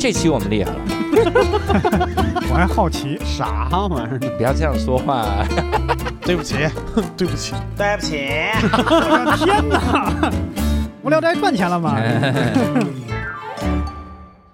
这期我们厉害了，我还好奇，啥玩意儿？不要这样说话。对不起，对不起，对不起，我的天哪！无聊斋赚钱了吗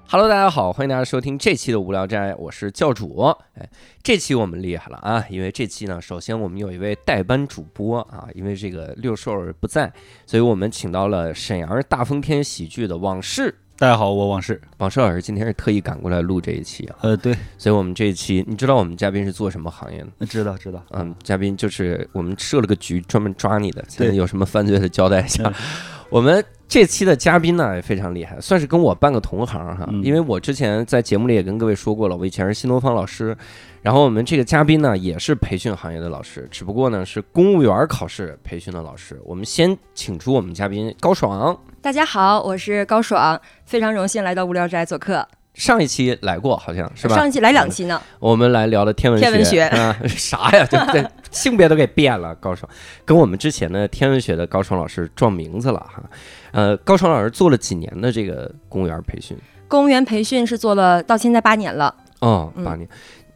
？Hello，大家好，欢迎大家收听这期的无聊斋，我是教主。哎，这期我们厉害了啊，因为这期呢，首先我们有一位代班主播啊，因为这个六兽儿不在，所以我们请到了沈阳大风天喜剧的往事。大家好，我往事。往事老师今天是特意赶过来录这一期啊，呃，对，所以我们这一期，你知道我们嘉宾是做什么行业的？知道知道。嗯，嘉宾就是我们设了个局，专门抓你的。现在有什么犯罪的交代一下嗯。我们这期的嘉宾呢也非常厉害，算是跟我半个同行哈。嗯因为我之前在节目里也跟各位说过了，我以前是新东方老师，然后我们这个嘉宾呢也是培训行业的老师，只不过呢是公务员考试培训的老师。我们先请出我们嘉宾高爽，大家好，我是高爽，非常荣幸来到无聊斋做客，上一期来过好像是吧？上一期来两期呢，我们来聊的天文天文学啊，啥呀？对不对？性别都给变了，高爽跟我们之前的天文学的高爽老师撞名字了哈。呃，高爽老师做了几年的这个公务员培训？公务员培训是做了到现在八年了，哦，嗯八年。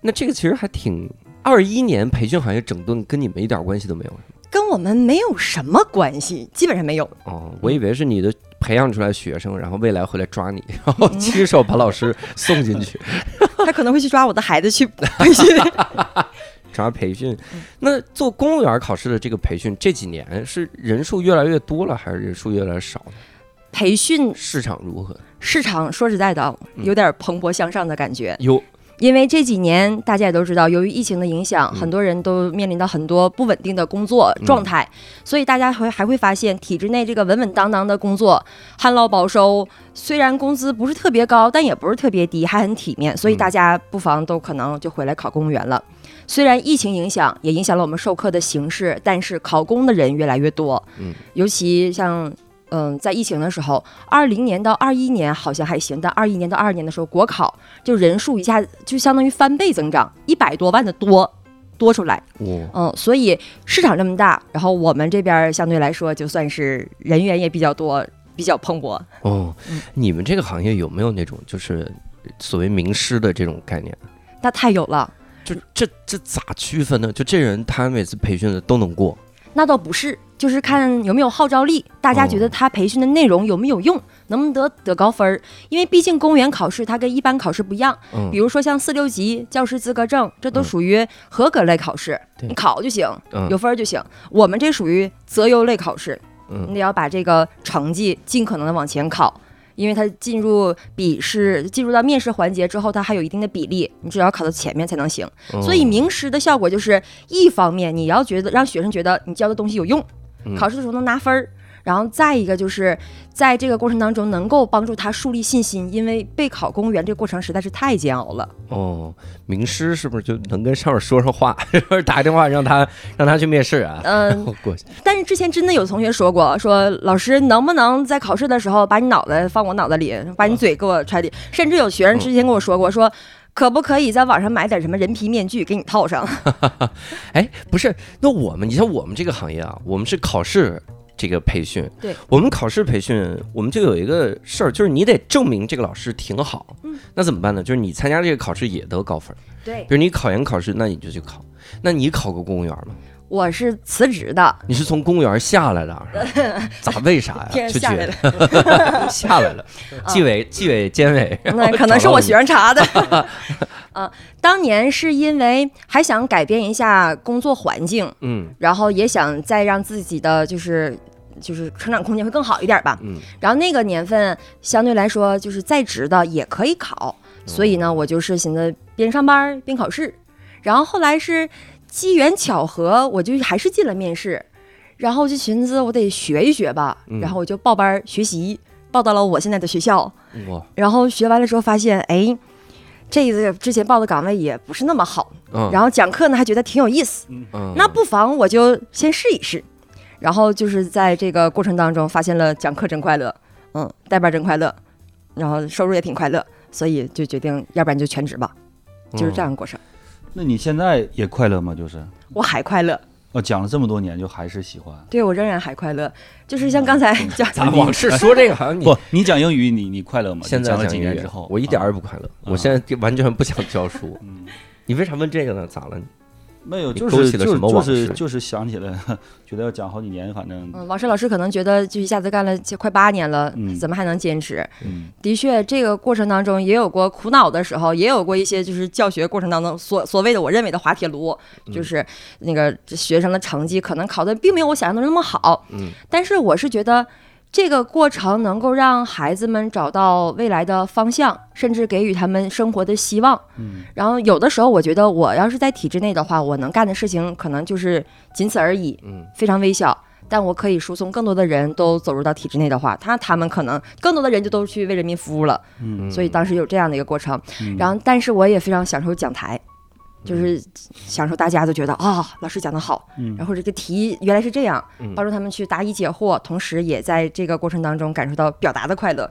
那这个其实还挺。二一年培训行业整顿跟你们一点关系都没有跟我们没有什么关系，基本上没有。哦，我以为是你的培养出来学生，然后未来回来抓你，然后亲手把老师送进去。他可能会去抓我的孩子去 培训。抓培训嗯，那做公务员考试的这个培训，这几年是人数越来越多了，还是人数越来越少呢？培训市场如何？市场说实在的，嗯有点蓬勃向上的感觉，有，因为这几年大家也都知道，由于疫情的影响，嗯很多人都面临到很多不稳定的工作状态，所以大家会还会发现，体制内这个稳稳当当的工作，旱涝保收，虽然工资不是特别高，但也不是特别低，还很体面，所以嗯大家不妨都可能就回来考公务员了。虽然疫情影响也影响了我们授课的形式，但是考公的人越来越多，嗯，尤其像。嗯，在疫情的时候，二零年到二一年好像还行，但二一年到二二年的时候，国考就人数一下就相当于翻倍增长，一百多万的多多出来。哇，嗯，所以市场这么大，然后我们这边相对来说就算是人员也比较多，比较蓬勃。哦嗯，你们这个行业有没有那种就是所谓名师的这种概念？那太有了，就这这咋区分呢？就这人他每次培训的都能过，那倒不是，就是看有没有号召力，大家觉得他培训的内容有没有用，能不能得得高分儿。因为毕竟公务员考试它跟一般考试不一样，嗯。比如说像四六级教师资格证，这都嗯。属于合格类考试，对。你考就行，嗯。有分儿就行。我们这属于择优类考试，你嗯得要把这个成绩尽可能的往前考，因为它进入笔试、进入到面试环节之后，它还有一定的比例，你只要考到前面才能行。嗯所以名师的效果就是，一方面你要觉得让学生觉得你教的东西有用，嗯考试的时候能拿分儿。然后再一个就是，在这个过程当中能够帮助他树立信心，因为备考公务员这个过程实在是太煎熬了。哦，名师是不是就能跟上面说上话，打个电话让他让他去面试啊？嗯，过去，但是之前真的有同学说过，说老师能不能在考试的时候把你脑袋放我脑袋里，把你嘴给我揣里？甚至有学生之前跟我说过，说可不可以在网上买点什么人皮面具给你套上？哎，不是，那我们你像我们这个行业啊，我们是考试。这个培训，对我们考试培训，我们就有一个事儿，就是你得证明这个老师挺好。嗯，那怎么办呢？就是你参加这个考试也得高分，对比，如你考研考试，那你就去考。那你考过公务员吗？我是辞职的，你是从公务员下来的，咋？为啥呀？天下来觉了，下来了，纪委、纪委、监委，那可能是我学找生查的。啊，当年是因为还想改变一下工作环境，嗯然后也想再让自己的就是就是成长空间会更好一点吧。嗯，然后那个年份相对来说就是在职的也可以考，所以呢，我就是寻思边上班边考试。然后后来是机缘巧合，我就还是进了面试，然后就寻思我得学一学吧，嗯。然后我就报班学习，报到了我现在的学校。然后学完了之后发现，哎，这个之前报的岗位也不是那么好，嗯，然后讲课呢还觉得挺有意思，嗯。那不妨我就先试一试。然后就是在这个过程当中发现了讲课真快乐，嗯，带班真快乐，然后收入也挺快乐，所以就决定要不然就全职吧，就是这样的过程。那你现在也快乐吗？就是我还快乐，哦，讲了这么多年，就还是喜欢。对我仍然还快乐，就是像刚才讲，咱往事说这个好像你不，你讲英语，你你快乐吗？现在讲了讲音乐几年之后，我一点儿也啊不快乐，我现在完全不想教书。嗯你为啥问这个呢？咋了？没有，就是勾起了什就是就是就是想起来，觉得要讲好几年，反正嗯，王石老师可能觉得就一下子干了这快八年了，嗯怎么还能坚持？嗯的确，这个过程当中也有过苦恼的时候，也有过一些就是教学过程当中所所谓的我认为的滑铁卢，嗯就是那个学生的成绩可能考的并没有我想象的那么好，嗯但是我是觉得。这个过程能够让孩子们找到未来的方向，甚至给予他们生活的希望。嗯然后有的时候，我觉得我要是在体制内的话，我能干的事情可能就是仅此而已，嗯非常微小。但我可以输送更多的人都走入到体制内的话，他他们可能更多的人就都去为人民服务了。嗯所以当时有这样的一个过程。嗯然后，但是我也非常享受讲台，就是享受大家都觉得啊、老师讲的好，嗯然后这个题原来是这样嗯，帮助他们去答疑解惑，同时也在这个过程当中感受到表达的快乐。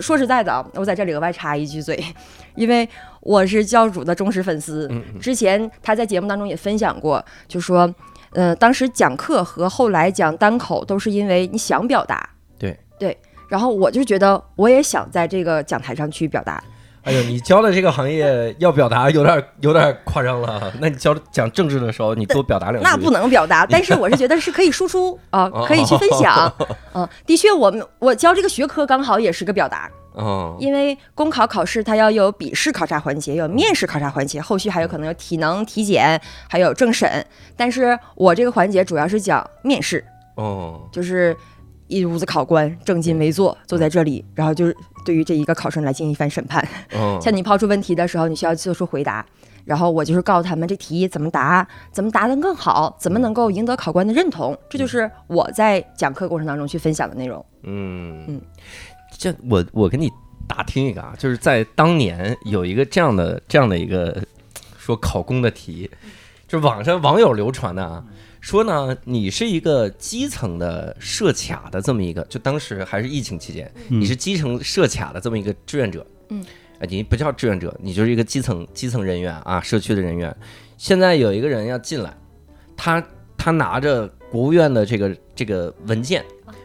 说实在的啊，我在这里额外插一句嘴，因为我是教主的忠实粉丝。之前他在节目当中也分享过，就说，呃，当时讲课和后来讲单口都是因为你想表达。对对，然后我就觉得我也想在这个讲台上去表达。哎呦，你教的这个行业要表达有点有点夸张了。那你教讲政治的时候，你多表达两句。那不能表达，但是我是觉得是可以输出 啊哦，可以去分享。嗯，的确，我们我教这个学科刚好也是个表达，哦，因为公考考试它要有笔试考察环节，有面试考察环节，后续还有可能有体能体检，还有政审。但是我这个环节主要是讲面试，哦，就是一屋子考官正襟危坐坐在这里，然后就是对于这一个考生来进行一番审判。哦，像你抛出问题的时候，你需要做出回答，然后我就是告诉他们这题怎么答，怎么答得更好，怎么能够赢得考官的认同，这就是我在讲课过程当中去分享的内容。嗯。嗯，这我我跟你打听一个啊，就是在当年有一个这样的这样的一个说考公的题，就网上网友流传的啊，说呢你是一个基层的设卡的这么一个，就当时还是疫情期间，嗯你是基层设卡的这么一个志愿者，嗯，啊，你不叫志愿者，你就是一个基层基层人员啊，社区的人员。现在有一个人要进来，他他拿着国务院的这个这个文件，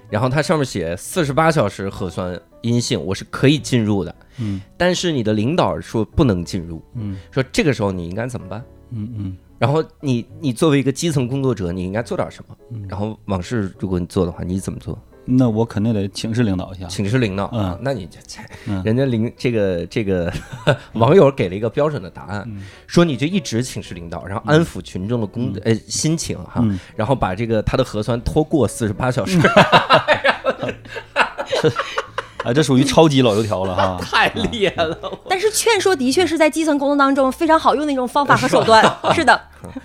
然后他上面写四十八小时核酸阴性，我是可以进入的。嗯但是你的领导说不能进入，嗯说这个时候你应该怎么办？嗯嗯。然后你你作为一个基层工作者，你应该做点什么？嗯。然后往事如果你做的话，你怎么做？那我肯定得请示领导一下。请示领导。啊嗯，那你这人家领这个这个 网友给了一个标准的答案，嗯。说你就一直请示领导，然后安抚群众的公呃心情哈，嗯，然后把这个他的核酸拖过四十八小时，啊，这属于超级老油条了哈。太厉害了。但是劝说的确是在基层工作当中非常好用的一种方法和手段。是的，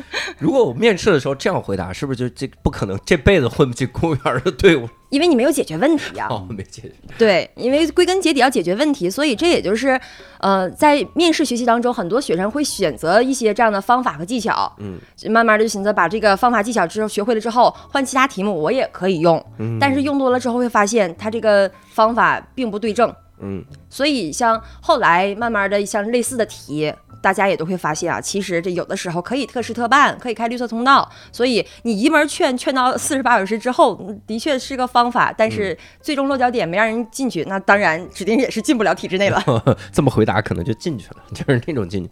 如果我面试的时候这样回答，是不是就这不可能这辈子混不进公务员的队伍？因为你没有解决问题啊。哦，没解决。对，因为归根结底要解决问题，所以这也就是，呃，在面试学习当中，很多学生会选择一些这样的方法和技巧，嗯，慢慢的就寻思把这个方法技巧之后学会了之后，换其他题目我也可以用，嗯但是用多了之后会发现它这个方法并不对症，嗯所以像后来慢慢的像类似的题。大家也都会发现啊，其实这有的时候可以特事特办，可以开绿色通道。所以你一门劝劝到四十八小时之后，嗯的确是个方法，但是最终落脚点没让人进去，那当然指定也是进不了体制内了。这么回答可能就进去了，就是那种进去。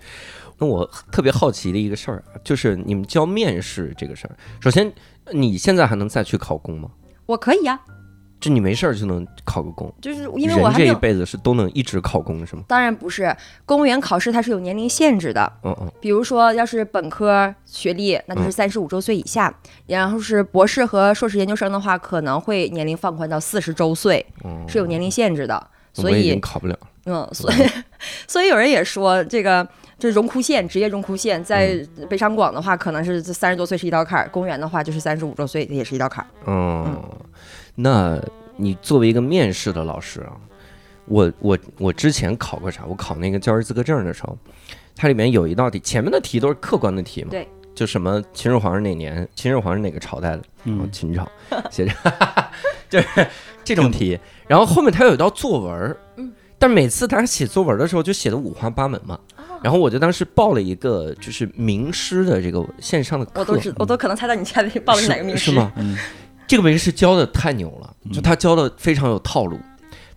那我特别好奇的一个事儿啊，就是你们教面试这个事儿，首先你现在还能再去考公吗？我可以呀、就你没事儿就能考个公？就是因为我人这一。辈子是都能一直考公是吗？当然不是，公务员考试它是有年龄限制的。嗯嗯比如说，要是本科学历，那就是嗯三十五周岁以下；然后是博士和硕士研究生的话，可能会年龄放宽到四十周岁，嗯，是有年龄限制的。所以，考不了。嗯，所以，所以有人也说，这个这荣枯线，职业荣枯线，在嗯北上广的话，可能是三十多岁是一道坎儿；公务员的话，就是三十五周岁也是一道坎儿。嗯，那你作为一个面试的老师啊，我我我之前考过啥？我考那个教师资格证的时候，它里面有一道题，前面的题都是客观的题嘛，对，就什么秦始皇是哪年，秦始皇是哪个朝代的，哦嗯，秦朝写着，就是这种题。然后后面它有一道作文儿，嗯，但每次他写作文的时候就写的五花八门嘛。哦然后我就当时报了一个就是名师的这个线上的课，我都知，我都可能猜到你家里报的是哪个名师是吗？嗯这个名师教的太牛了，就嗯他教的非常有套路。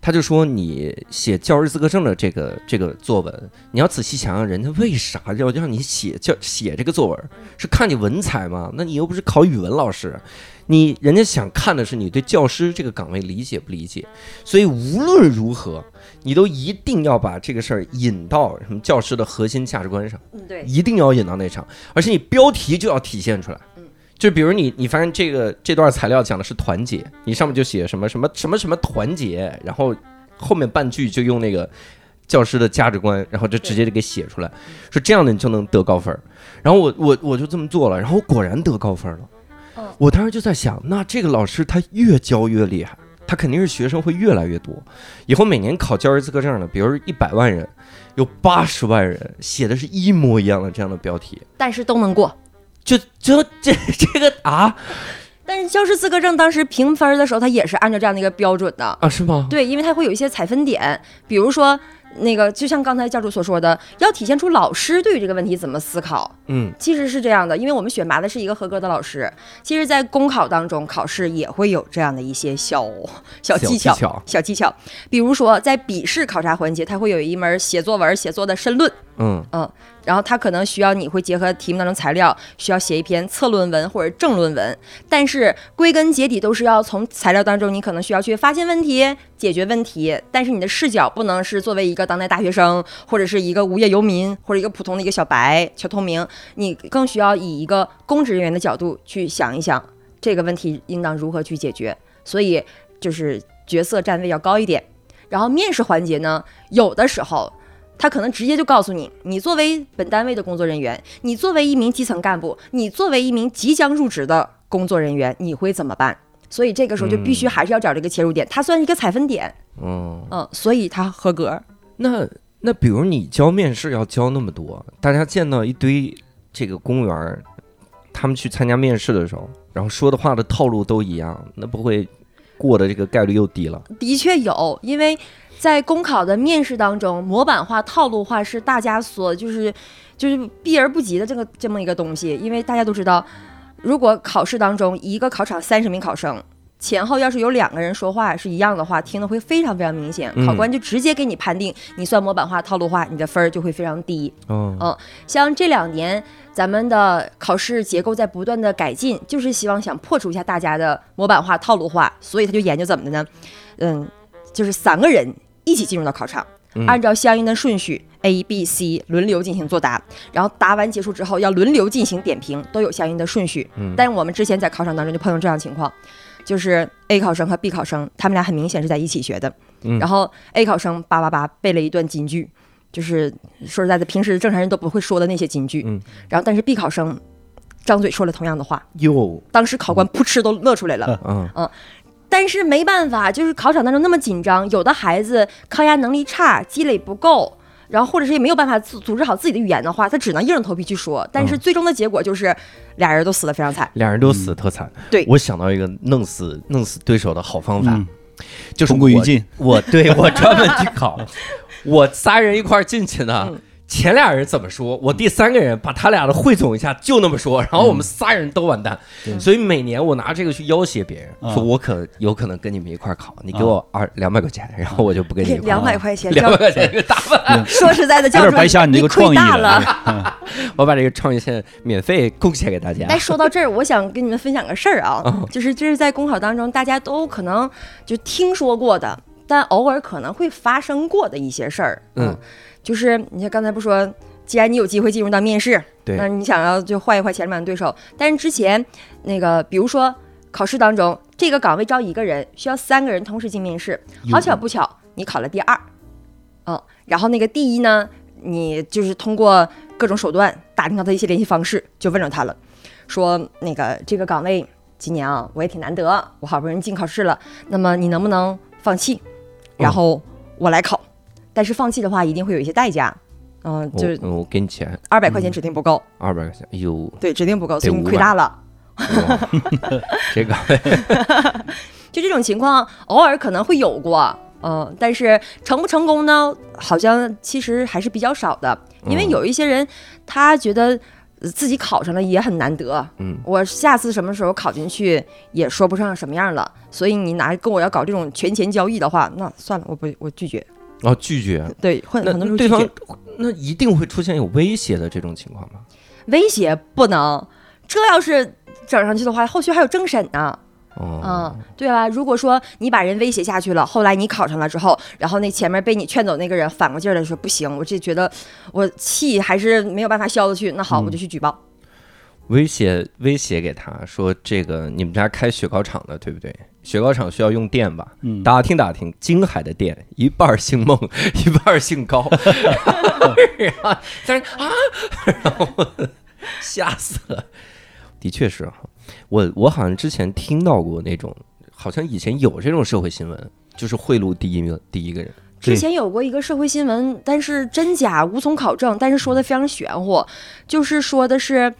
他就说，你写教师资格证的这个这个作文，你要仔细想想，人家为啥要让你写教写这个作文？是看你文采吗？那你又不是考语文老师，你人家想看的是你对教师这个岗位理解不理解。所以无论如何，你都一定要把这个事儿引到什么教师的核心价值观上。嗯，对，一定要引到那场，而且你标题就要体现出来。嗯就比如你，你发现这个这段材料讲的是团结，你上面就写什么什么什么什么团结，然后后面半句就用那个教师的价值观，然后就直接就给写出来，说这样的你就能得高分儿。然后我我我就这么做了，然后果然得高分了嗯。我当时就在想，那这个老师他越教越厉害，他肯定是学生会越来越多。以后每年考教师资格证的，比如一百万人，有八十万人写的是一模一样的这样的标题。但是都能过。就就这 这个啊但是教师资格证当时评分的时候，它也是按照这样的一个标准的。啊是吗？对，因为它会有一些采分点，比如说那个，就像刚才教主所说的，要体现出老师对于这个问题怎么思考。嗯其实是这样的，因为我们选拔的是一个合格的老师。其实，在公考当中，考试也会有这样的一些小小技巧、小技巧。比如说，在笔试考察环节，它会有一门写作文写作的申论，嗯嗯，然后它可能需要你会结合题目当中材料，需要写一篇策论文或者正论文。但是归根结底都是要从材料当中，你可能需要去发现问题、解决问题。但是你的视角不能是作为一个当代大学生，或者是一个无业游民，或者一个普通的一个小白、小透明，你更需要以一个公职人员的角度去想一想这个问题应当如何去解决。所以就是角色站位要高一点。然后面试环节呢，有的时候他可能直接就告诉你，你作为本单位的工作人员，你作为一名基层干部，你作为一名即将入职的工作人员，你会怎么办？所以这个时候就必须还是要找这个切入点，它算是一个采分点，嗯，嗯，所以它合格。那那比如你教面试要教那么多，大家见到一堆这个公务员儿，他们去参加面试的时候，然后说的话的套路都一样，那不会过的这个概率又低了？的确有，因为在公考的面试当中，模板化、套路化是大家所就是就是避而不及的这个这么一个东西。因为大家都知道，如果考试当中一个考场三十名考生。前后要是有两个人说话是一样的话，听的会非常非常明显，嗯考官就直接给你判定你算模板化、套路化，你的分儿就会非常低。嗯嗯像这两年咱们的考试结构在不断的改进，就是希望想破除一下大家的模板化、套路化，所以他就研究怎么的呢？嗯，就是三个人一起进入到考场，嗯。按照相应的顺序 A、B、C 轮流进行作答，然后答完结束之后要轮流进行点评，都有相应的顺序。嗯。但是我们之前在考场当中就碰到这样情况，就是 A 考生和 B 考生他们俩很明显是在一起学的，嗯。然后 A 考生叭叭叭背了一段金句。就是说实在的，平时正常人都不会说的那些金句，嗯。然后但是 B 考生张嘴说了同样的话，哟，当时考官噗嗤都乐出来了。嗯但是没办法，就是考场当中那么紧张，有的孩子抗压能力差，积累不够，然后或者是也没有办法组组织好自己的语言的话，他只能硬着头皮去说。但是最终的结果就是俩人都死得非常惨。俩人都死得特惨。对我想到一个弄死弄死对手的好方法，嗯，就是同归于尽。我对我专门去考，我仨人一块儿进去呢。嗯前俩人怎么说，我第三个人把他俩的汇总一下，就那么说，然后我们仨人都完蛋。对所以每年我拿这个去要挟别人，啊说我可有可能跟你们一块儿考，你给我二两百块钱，然后我就不跟你 两。百块钱，两百块钱一个大饭，说实在的，有教主白瞎你这个亏创意大了。了。我把这个创意线免费贡献给大家。但说到这儿，我想跟你们分享个事儿啊，嗯就是这是在公考当中大家都可能就听说过的，但偶尔可能会发生过的一些事儿。嗯，就是你像刚才不说，既然你有机会进入到面试，对。那你想要就换一换前面的对手，但是之前那个比如说考试当中，这个岗位招一个人，需要三个人同时进面试，好巧不巧，你考了第二，嗯，然后那个第一呢，你就是通过各种手段打听到他一些联系方式，就问着他了，说那个这个岗位今年啊我也挺难得，我好不容易进考试了，那么你能不能放弃，然后我来考，但是放弃的话一定会有一些代价，嗯、我就是嗯我给你钱。二百块钱指定不够，二百块钱，哎呦，对，指定不够，所以你500亏大了。哇。这个。就这种情况，偶尔可能会有过，嗯，但是成不成功呢？好像其实还是比较少的，因为嗯。有一些人他觉得呃自己考上了也很难得，嗯，我下次什么时候考进去也说不上什么样了，所以你拿跟我要搞这种权钱交易的话，那算了，我不我拒绝。哦，拒绝。对，很那很多时候对方，那一定会出现有威胁的这种情况吗？威胁不能，这要是整上去的话，后续还有政审呢。哦，嗯，对啊？如果说你把人威胁下去了，后来你考上了之后，然后那前面被你劝走那个人反过劲儿来说不行，我这觉得我气还是没有办法消得去，那好，嗯我就去举报。威胁威胁给他说，这个你们家开雪糕厂的对不对？雪糕厂需要用电吧？嗯，打听打听，京海的电一半姓孟，一半姓高，然后但是啊，然后吓死了。的确是哈，我我好像之前听到过那种，好像以前有这种社会新闻，就是贿赂第一名第一个人。之前有过一个社会新闻，但是真假无从考证，但是说的非常玄乎，就是说的是。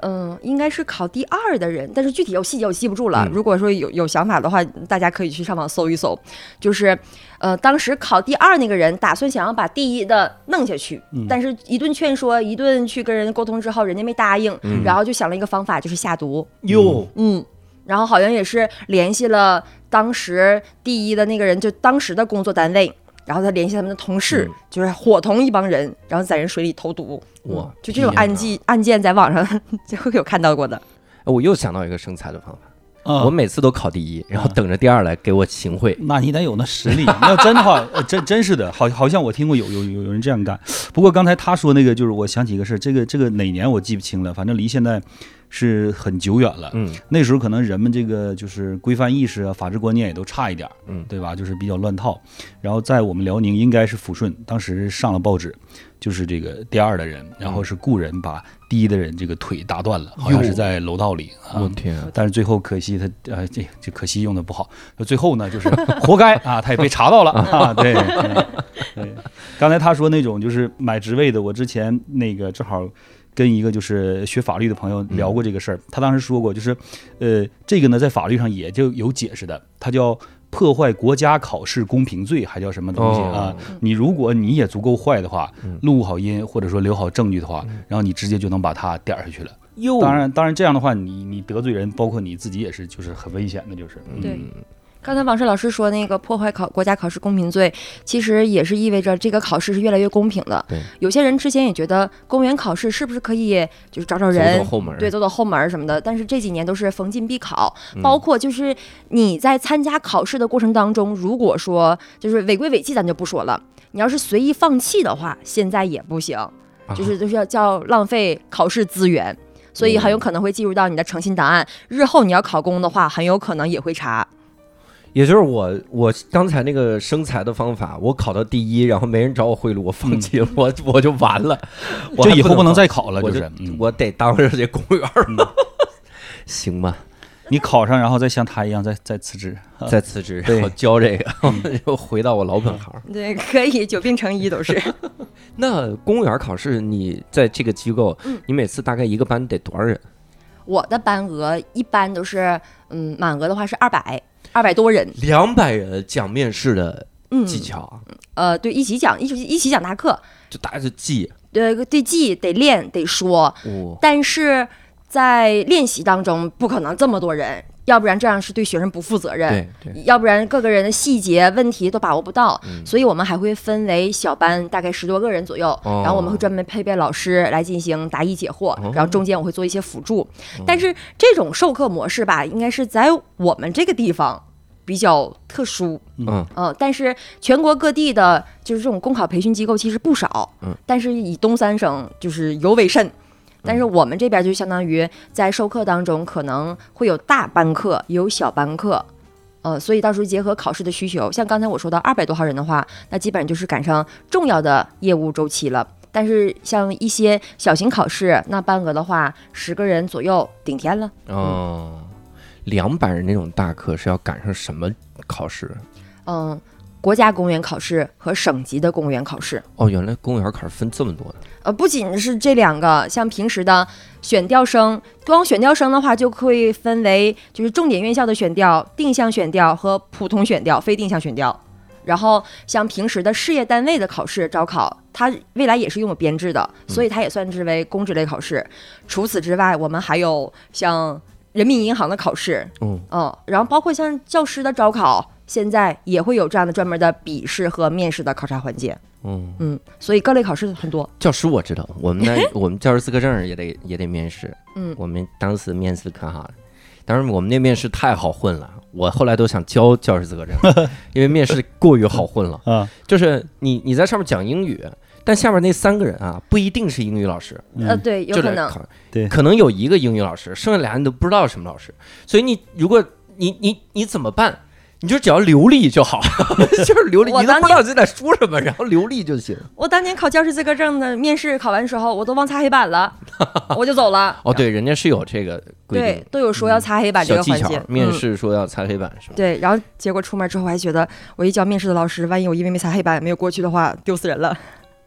嗯，应该是考第二的人，但是具体有细节我记不住了。嗯如果说有有想法的话，大家可以去上网搜一搜。就是，呃，当时考第二那个人打算想要把第一的弄下去，嗯但是一顿劝说，一顿去跟人沟通之后，人家没答应，嗯然后就想了一个方法，就是下毒。哟，嗯，然后好像也是联系了当时第一的那个人，就当时的工作单位，然后他联系他们的同事，嗯就是伙同一帮人，然后在人水里投毒。哇嗯就这种案件案件在网上 就会有看到过的。哎我又想到一个生财的方法，啊我每次都考第一，然后等着第二来给我行贿。那你得有那实力。那要真的话，呃真真是的，好好像我听过有有有有人这样干。不过刚才他说那个，就是我想起一个事儿，这个这个哪年我记不清了，反正离现在是很久远了。嗯那时候可能人们这个就是规范意识啊、法治观念也都差一点儿，嗯对吧？就是比较乱套。然后在我们辽宁应该是抚顺，当时上了报纸，就是这个第二的人，然后是雇人把第一的人这个腿打断了，好像是在楼道里啊。我天啊，但是最后可惜他呃这这可惜用的不好，最后呢就是活该 啊，他也被查到了啊，对。刚才他说那种就是买职位的，我之前那个正好跟一个就是学法律的朋友聊过这个事儿，他当时说过，就是呃这个呢在法律上也就有解释的，它叫。破坏国家考试公平罪，还叫什么东西啊哦？你如果你也足够坏的话嗯，录好音或者说留好证据的话，然后你直接就能把它点下去了。哟当然，当然这样的话，你你得罪人，包括你自己也是，就是很危险的，就是。对嗯刚才王石老师说那个破坏考国家考试公平罪，其实也是意味着这个考试是越来越公平的。对，有些人之前也觉得公务员考试是不是可以就是找找人走走后门对，走走后门儿什么的。但是这几年都是逢进必考，嗯包括就是你在参加考试的过程当中，如果说就是违规违纪，咱就不说了。你要是随意放弃的话，现在也不行，啊就是就是要叫浪费考试资源。所以很有可能会计入到你的诚信档案，日后你要考公的话，很有可能也会查。也就是我我刚才那个生财的方法，我考到第一，然后没人找我贿赂，我放弃了，我我就完了，我以后不能再考了，我就是。嗯，我得当着这公务员儿了，行吧？你考上，然后再像他一样再 再辞职。啊再辞职，然后教这个，又回到我老本行。对，可以久病成医都是。那公务员考试，你在这个机构嗯，你每次大概一个班得多少人？我的班额一般都是，嗯，满额的话是二百，二百多人。两百人讲面试的嗯，技巧，呃，对，一起讲，一起一起讲大课，就大家就记。对对记得练得说，哦，但是在练习当中不可能这么多人，要不然这样是对学生不负责任。要不然各个人的细节问题都把握不到，嗯所以我们还会分为小班，大概十多个人左右，哦然后我们会专门配备老师来进行答疑解惑，哦然后中间我会做一些辅助。但是这种授课模式吧，应该是在我们这个地方比较特殊，嗯呃，但是全国各地的就是这种公考培训机构其实不少，嗯，但是以东三省就是尤为甚。但是我们这边就相当于在授课当中可能会有大班课，也有小班课，呃，所以到时候结合考试的需求，像刚才我说到二百多号人的话，那基本上就是赶上重要的业务周期了。但是像一些小型考试，那班额的话，十个人左右顶天了。哦，两百人那种大课是要赶上什么考试？嗯，国家公务员考试和省级的公务员考试。哦，原来公务员考试分这么多的。呃，不仅是这两个，像平时的选调生，光选调生的话，就会分为就是重点院校的选调、定向选调和普通选调、非定向选调。然后像平时的事业单位的考试招考，它未来也是拥有编制的，所以它也算之为公职类考试。除此之外，我们还有像人民银行的考试，嗯嗯，然后包括像教师的招考，现在也会有这样的专门的笔试和面试的考察环节。嗯，嗯，所以各类考试很多。教师我知道，我们那 我们教师资格证也得也得面试。嗯我们当时面试可好了，当时我们那面试太好混了，我后来都想教教师资格证，因为面试过于好混了。啊，就是你你在上面讲英语，但下面那三个人啊不一定是英语老师，呃，嗯对，有可能。对可能有一个英语老师，剩下俩人都不知道什么老师，所以你如果你你你怎么办？你就只要流利就好，就是流利，你不知道自己在说什么，然后流利就行。我当年考教师资格证的面试考完时候，我都忘擦黑板了，我就走了。哦，对，人家是有这个规定对，，都有说要擦黑板这小技巧个环节。。嗯面试说要擦黑板是吗？对，然后结果出门之后，还觉得我一教面试的老师，万一我因为没擦黑板没有过去的话，丢死人了。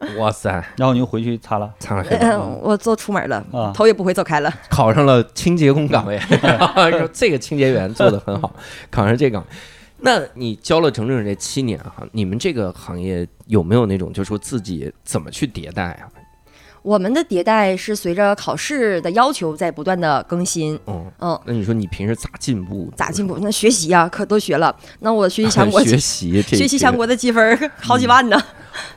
哇塞，然后你又回去擦了擦了黑板，嗯，我做出门了，啊，头也不回走开了。考上了清洁工岗位，说这个清洁员做的很好，考上这岗位。那你教了整整这七年哈，你们这个行业有没有那种就说自己怎么去迭代啊？我们的迭代是随着考试的要求在不断的更新。嗯，嗯，那你说你平时咋进步？咋进步？那学习呀、可都学了。那我学习强国，学习学习强国的积分好几万呢。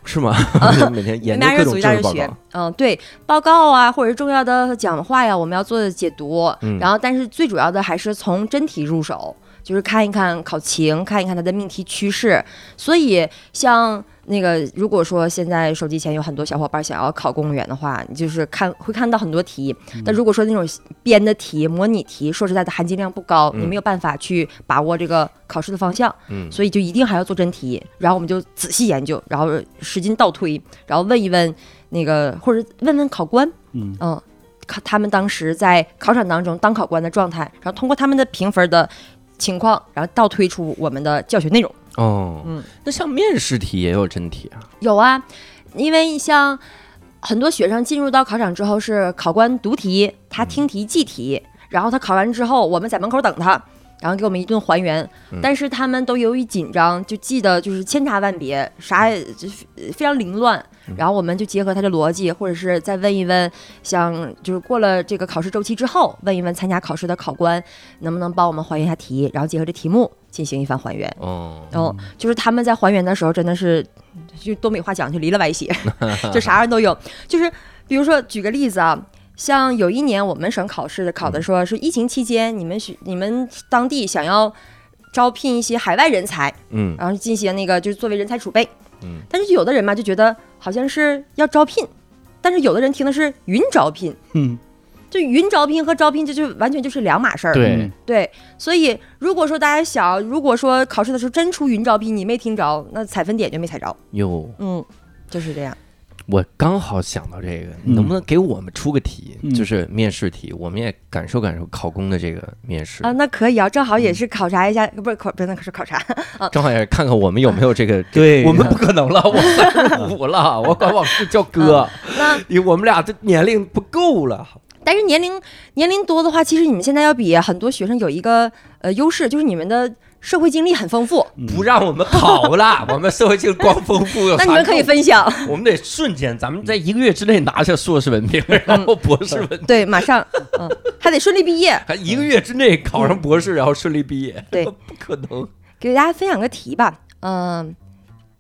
是吗？每天研究组各种一大人学政治报告。，嗯，对，报告啊，或者是重要的讲话呀，我们要做解读。嗯然后，但是最主要的还是从真题入手，就是看一看考情，看一看它的命题趋势。所以，像那个，如果说现在手机前有很多小伙伴想要考公务员的话，你就是看会看到很多题。但如果说那种编的题、模拟题，说实在的含金量不高，你嗯没有办法去把握这个考试的方向。嗯，所以就一定还要做真题，然后我们就仔细研究，然后使劲倒推，然后问一问那个或者问问考官，嗯嗯，考他们当时在考场当中当考官的状态，然后通过他们的评分的情况，然后倒推出我们的教学内容。哦，嗯，那像面试题也有真题啊？有啊，因为像很多学生进入到考场之后是考官读题，他听题记题，然后他考完之后我们在门口等他。然后给我们一顿还原，嗯但是他们都由于紧张，就记得就是千差万别，啥也就非常凌乱。然后我们就结合他的逻辑，或者是再问一问，像就是过了这个考试周期之后，问一问参加考试的考官能不能帮我们还原一下题，然后结合这题目进行一番还原。哦，然后，就是他们在还原的时候，真的是就东北话讲，就离了歪斜，就啥样都有。就是比如说举个例子啊，像有一年我们省考试的考的说是疫情期间，你们学你们当地想要招聘一些海外人才，嗯然后进行那个就是作为人才储备。嗯，但是有的人嘛就觉得好像是要招聘，但是有的人听的是云招聘，嗯，就云招聘和招聘这就完全就是两码事儿。对嗯，对，所以如果说大家想，如果说考试的时候真出云招聘，你没听着，那采分点就没踩着。哟，嗯，就是这样。我刚好想到这个，能不能给我们出个题，嗯。就是面试题，我们也感受感受考公的这个面试。啊，，那可以啊，正好也是考察一下，不是考，不是那可是考察，正好也是看看我们有没有这个。对。我们不可能了，我三十五了，我管往事叫哥，那因为我们俩这年龄不够了。但是年龄年龄多的话，其实你们现在要比很多学生有一个呃优势，就是你们的社会经历很丰富，不让我们考了，我们社会性光丰富那你们可以分享。我们得瞬间，咱们在一个月之内拿下硕士文凭，然后博士文凭，对，马上，嗯，还得顺利毕业。还一个月之内考上博士，然后顺利毕业，对。不可能。给大家分享个题吧，嗯、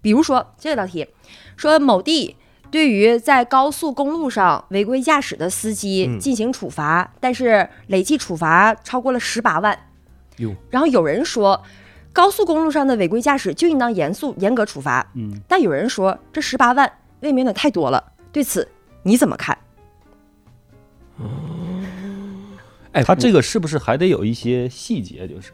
比如说这道题，说某地对于在高速公路上违规驾驶的司机嗯。进行处罚，但是累计处罚超过了十八万。哟，然后有人说，高速公路上的违规驾驶就应当严肃严格处罚，嗯，但有人说这十八万未免有点太多了。对此你怎么看？哎，他这个是不是还得有一些细节？就是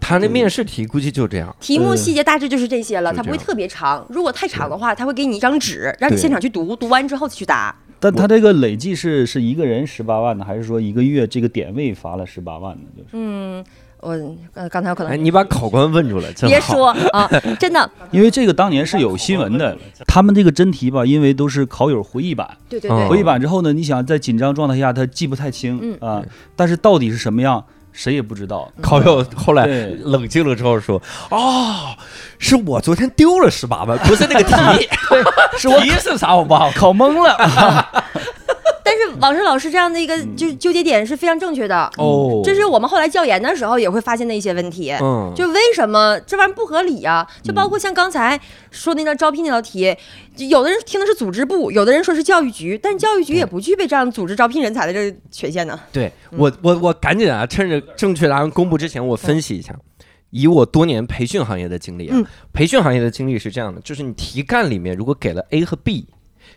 他那面试题估计就这样。题目细节大致就是这些了，它不会特别长。如果太长的话，他会给你一张纸，让你现场去读，读完之后去答。但他这个累计是是一个人十八万呢，还是说一个月这个点位罚了十八万呢？就是嗯，我呃刚才有可哎，能你把考官问出来，真别。说啊，真的，因为这个当年是有新闻的，他们这个真题吧，因为都是考友回忆版，嗯对对。对，回忆版之后呢，你想在紧张状态下他记不太清嗯。啊，但是到底是什么样，谁也不知道。考友后来冷静了之后说：“哦，是我昨天丢了十八万，不是那个题，是我题是啥我忘了。考懵了，但是王胜老师这样的一个就是纠结点是非常正确的，哦这是我们后来教研的时候也会发现的一些问题。嗯，就为什么这玩意儿不合理呀、就包括像刚才说那道招聘那道题，就有的人听的是组织部，有的人说是教育局，但教育局也不具备这样组织招聘人才的这个权限呢。对我我我赶紧啊，趁着正确答案公布之前，我分析一下。以我多年培训行业的经历啊，嗯培训行业的经历是这样的，就是你题干里面如果给了 A 和 B，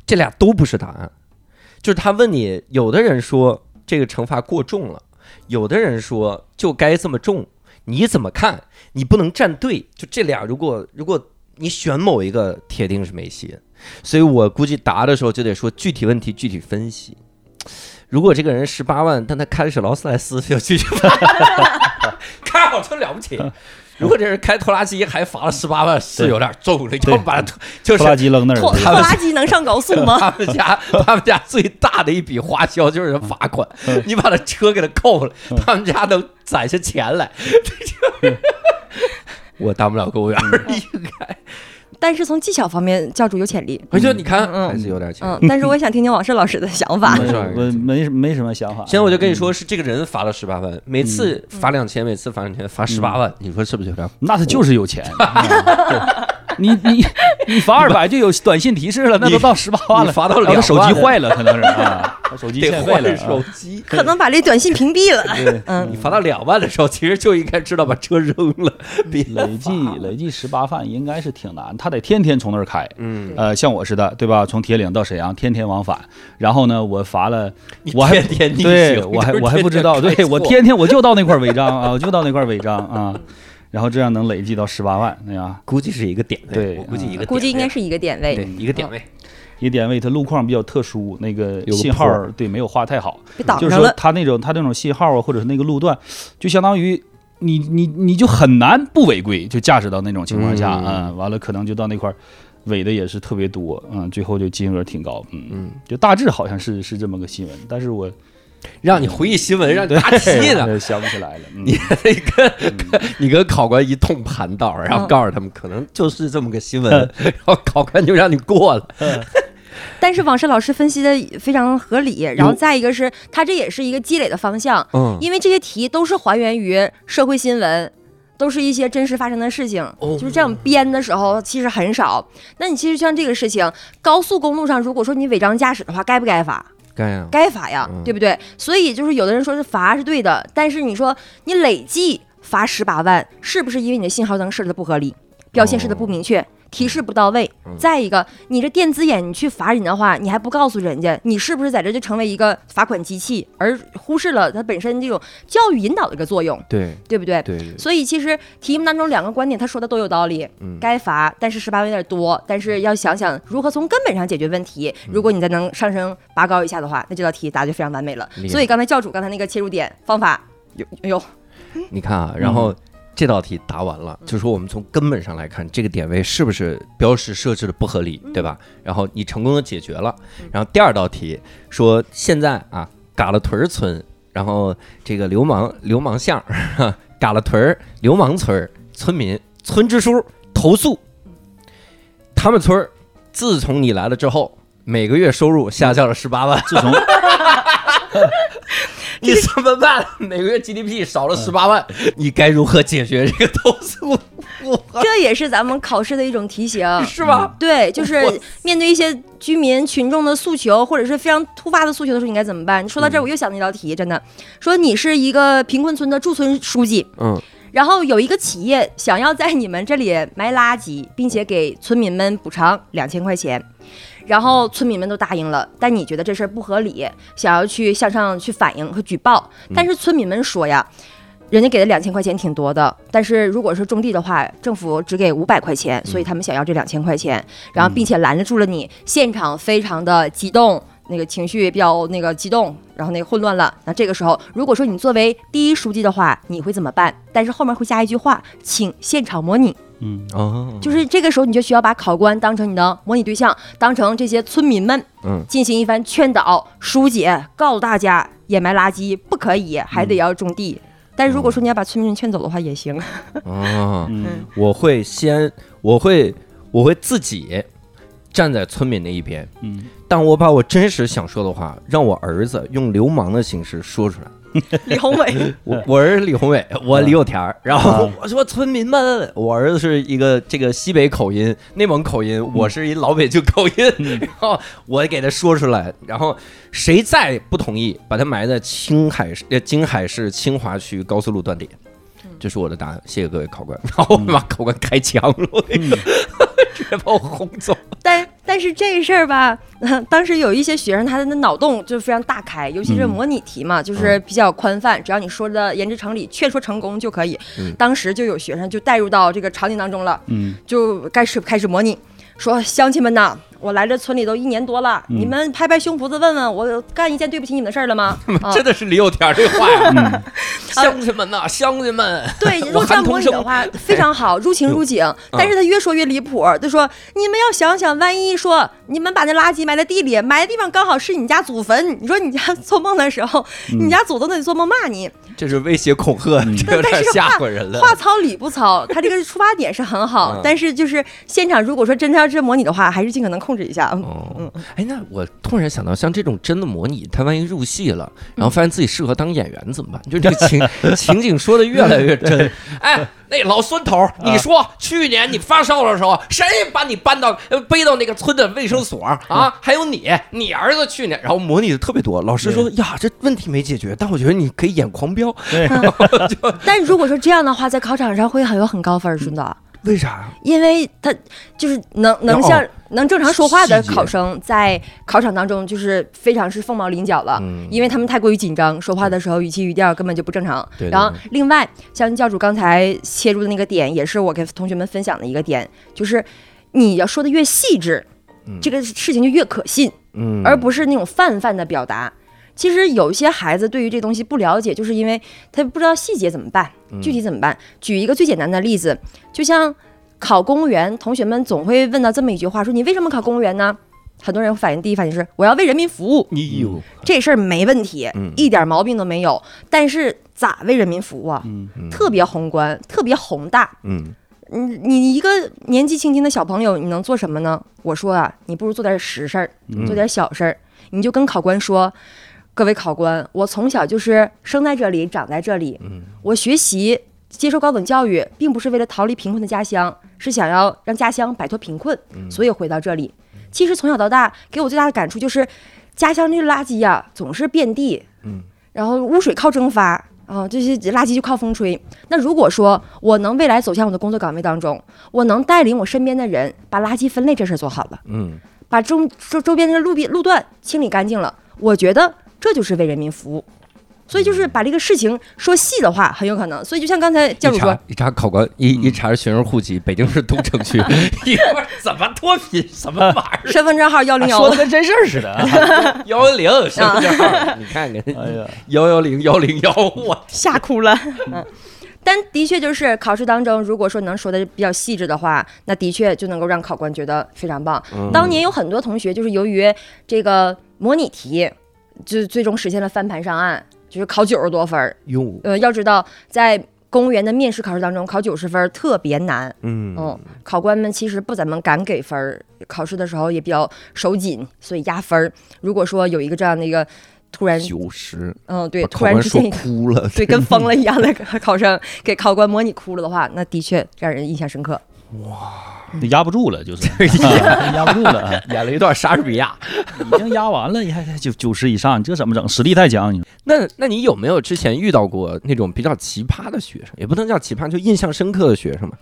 这俩都不是答案，就是他问你，有的人说这个惩罚过重了，有的人说就该这么重，你怎么看？你不能站队，就这俩，如果如果你选某一个，铁定是没戏。所以我估计答的时候就得说具体问题具体分析。如果这个人十八万，但他开的是劳斯莱斯，就继续开好车了不起。如果这人开拖拉机还罚了十八万，是有点重了，要不把拖就是拖拉机扔那儿拖。拖拉机能上高速吗？他们家他们家最大的一笔花销就是罚款，你把他车给他扣了，他们家能攒下钱来。我当不了公务员，应该。但是从技巧方面，教主有潜力。回去你看嗯还是有点钱。嗯，但是我也想听听王胜老师的想法。没事我没没什么想法。现在我就跟你说，是这个人罚了十八万，每次罚两千，每次罚两千，罚十八万，你说是不是有点？那他就是有钱。你你你罚二百就有短信提示了，那都到十八万了，罚到然后他手2万机坏了，可能是啊，他手机得欠费了换手啊。机。可能把这短信屏蔽了。对，嗯你罚到两万的时候，其实就应该知道把车扔了，别累计累计十八万应该是挺难，他得天天从那儿开。嗯，呃，像我似的，对吧？从铁岭到沈阳，天天往返。然后呢，我罚了，我还天天逆对我还我还不知道，对我天天我就到那块违章啊，我就到那块违章啊，然后这样能累计到十八万，那样，估计是一个点位，对我估计一个点位，估计应该是一个点对位，一个点位。一点位它路况比较特殊，那个信号对没有画太好，就是说。它那种它那种信号啊，或者是那个路段，就相当于你你你就很难不违规，就驾驶到那种情况下嗯。啊、完了可能就到那块儿违的也是特别多，嗯，最后就金额挺高，嗯。嗯，就大致好像是是这么个新闻，但是我让你回忆新闻，让你答题呢。对 想不起来了，嗯你跟跟你跟考官一通盘道，然后告诉他们可能就是这么个新闻，然后考官就让你过了。但是王胜老师分析的非常合理，然后再一个是他这也是一个积累的方向，嗯，因为这些题都是还原于社会新闻。都是一些真实发生的事情，哦就是这样编的时候其实很少。那你其实像这个事情，高速公路上如果说你违章驾驶的话，该不该罚？该呀，该罚呀，嗯对不对？所以就是有的人说是罚是对的，但是你说你累计罚十八万，是不是因为你的信号灯设置的不合理，标线设的不明确，提示不到位？嗯再一个，你这电子眼你去罚人的话，你还不告诉人家，你是不是在这就成为一个罚款机器，而忽视了它本身这种教育引导的一个作用，对对不对？对对，所以其实题目当中两个观点他说的都有道理，嗯该罚，但是十八万有点多，但是要想想如何从根本上解决问题。嗯如果你再能上升拔高一下的话，那这道题答就非常完美了。所以刚才教主刚才那个切入点方法有有你看啊，然后这道题答完了，就说我们从根本上来看，这个点位是不是标识设置的不合理，对吧？然后你成功的解决了。然后第二道题说现在啊，嘎了屯儿村，然后这个流氓流氓巷，嘎了屯儿流氓村儿村民村支书投诉，他们村儿自从你来了之后。每个月收入下降了十八万，自从你怎么办？每个月 GDP 少了十八万，你该如何解决这个投诉？这也是咱们考试的一种题型。是吧？对，就 是面对一些居民群众的诉求，或者是非常突发的诉求的时候，你该怎么办？说到这儿，我又想到一道题，真的，说你是一个贫困村的驻村书记，嗯然后有一个企业想要在你们这里埋垃圾，并且给村民们补偿两千块钱，然后村民们都答应了，但你觉得这事儿不合理，想要去向上去反映和举报，但是村民们说呀。人家给的两千块钱挺多的，但是如果是种地的话，政府只给五百块钱，所以他们想要这两千块钱，然后并且拦着住了你，现场非常的激动，那个情绪比较那个激动，然后那个混乱了。那这个时候，如果说你作为第一书记的话，你会怎么办？但是后面会加一句话，请现场模拟。嗯。哦，就是这个时候，你就需要把考官当成你的模拟对象，当成这些村民们，嗯。进行一番劝导、疏解，告诉大家掩埋垃圾不可以，还得要种地。但是如果说你要把村民劝走的话也行。哦，嗯。我会先，我会，我会自己站在村民那一边，嗯，但我把我真实想说的话，让我儿子用流氓的形式说出来。李宏伟，我我儿子李宏伟，我李有田儿，然后啊我说村民们，我儿子是一个这个西北口音、内蒙口音，我是一老北京口音，然后我给他说出来，然后谁再不同意，把他埋在青海市呃金海市清华区高速路断点。这是我的答案，谢谢各位考官。然后我把考官开枪了，直接把我轰走。但但是这事儿吧，当时有一些学生他的脑洞就非常大开，尤其是嗯模拟题嘛，就是比较宽泛，只要你说的言之成理，劝说成功就可以。嗯当时就有学生就带入到这个场景当中了，嗯就开始开始模拟，说乡亲们呐，我来这村里都一年多了，嗯。你们拍拍胸脯子问问我干一件对不起你们的事儿了吗？啊真的是李有田这话 乡亲们呐，乡亲们，对，如果这样模拟的话非常好，入情入景。但是他越说越离谱，他说你们要想想，万一说你们把那垃圾埋在地里，埋的地方刚好是你家祖坟，你说你家做梦的时候，你家祖宗都得做梦骂你。这是威胁恐吓，这有点但是吓话唬人了。话糙理不糙，他这个出发点是很好嗯，但是就是现场如果说真的要是模拟的话，还是尽可能控制一下。嗯哦，哎，那我突然想到，像这种真的模拟，他万一入戏了，然后发现自己适合当演员怎么办？就这个情 情景说的越来越真。哎，那老孙头，你说去年你发烧的时候，谁把你搬到呃背到那个村的卫生所啊？还有你，你儿子去年，然后模拟的特别多。老师说呀，这问题没解决，但我觉得你可以演狂飙，对，但如果说这样的话，在考场上会很有很高分儿，真的。为啥呀？因为他就是能能哦像能正常说话的考生，在考场当中就是非常是凤毛麟角了，嗯因为他们太过于紧张，说话的时候语气语调根本就不正常。然后另外，像教主刚才切入的那个点，也是我给同学们分享的一个点，就是你要说的越细致，嗯这个事情就越可信，嗯而不是那种泛泛的表达。其实有一些孩子对于这东西不了解，就是因为他不知道细节怎么办，嗯具体怎么办。举一个最简单的例子，就像考公务员，同学们总会问到这么一句话：说你为什么考公务员呢？很多人反应第一反应是我要为人民服务，这事儿没问题嗯，一点毛病都没有。但是咋为人民服务啊？嗯特别宏观，特别宏大。嗯你你一个年纪轻轻的小朋友，你能做什么呢？我说啊，你不如做点实事儿，嗯做点小事儿。你就跟考官说，各位考官，我从小就是生在这里，长在这里，嗯我学习接受高等教育，并不是为了逃离贫困的家乡，是想要让家乡摆脱贫困，嗯所以回到这里。其实从小到大，给我最大的感触就是，家乡这垃圾呀、总是遍地，嗯，然后污水靠蒸发。啊，这些垃圾就靠风吹。那如果说我能未来走向我的工作岗位当中，我能带领我身边的人把垃圾分类这事儿做好了，嗯把周周周边的路边路段清理干净了，我觉得这就是为人民服务。所以就是把这个事情说细的话，很有可能。所以就像刚才教主说一查，考官一一查学生户籍，北京市东城区，一会儿怎么脱贫？什么玩意儿？身份证号幺零幺说的，跟真事儿似的啊。幺幺零身份证号，你看 看哎呀，幺幺零幺零幺，我吓哭了。嗯，但的确就是考试当中，如果说能说的比较细致的话，那的确就能够让考官觉得非常棒。当年有很多同学就是由于这个模拟题，就最终实现了翻盘上岸，就是考九十多分儿。哟，呃，要知道在公务员的面试考试当中，考九十分儿特别难。嗯嗯，考官们其实不怎么敢给分儿，考试的时候也比较手紧，所以压分儿。如果说有一个这样的一个突然，九十，嗯，对，突然之间哭了，对，跟 疯了一样的考生给考官模拟哭了的话，那的确让人印象深刻。压不住了，就是 压不住了啊，演了一段莎士比亚。已经压完了，你还九九十以上，你这怎么整？实力太强，你说那那你有没有之前遇到过那种比较奇葩的学生？也不能叫奇葩，就印象深刻的学生吧。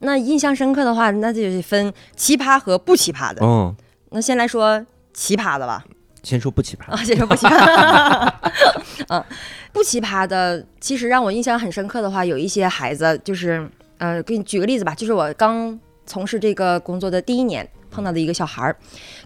那印象深刻的话，那就得分奇葩和不奇葩的。嗯，那先来说奇葩的吧。先说不奇葩。啊，先说不奇葩。嗯，不奇葩的，其实让我印象很深刻的话，有一些孩子就是，呃，给你举个例子吧，就是我刚从事这个工作的第一年碰到的一个小孩儿，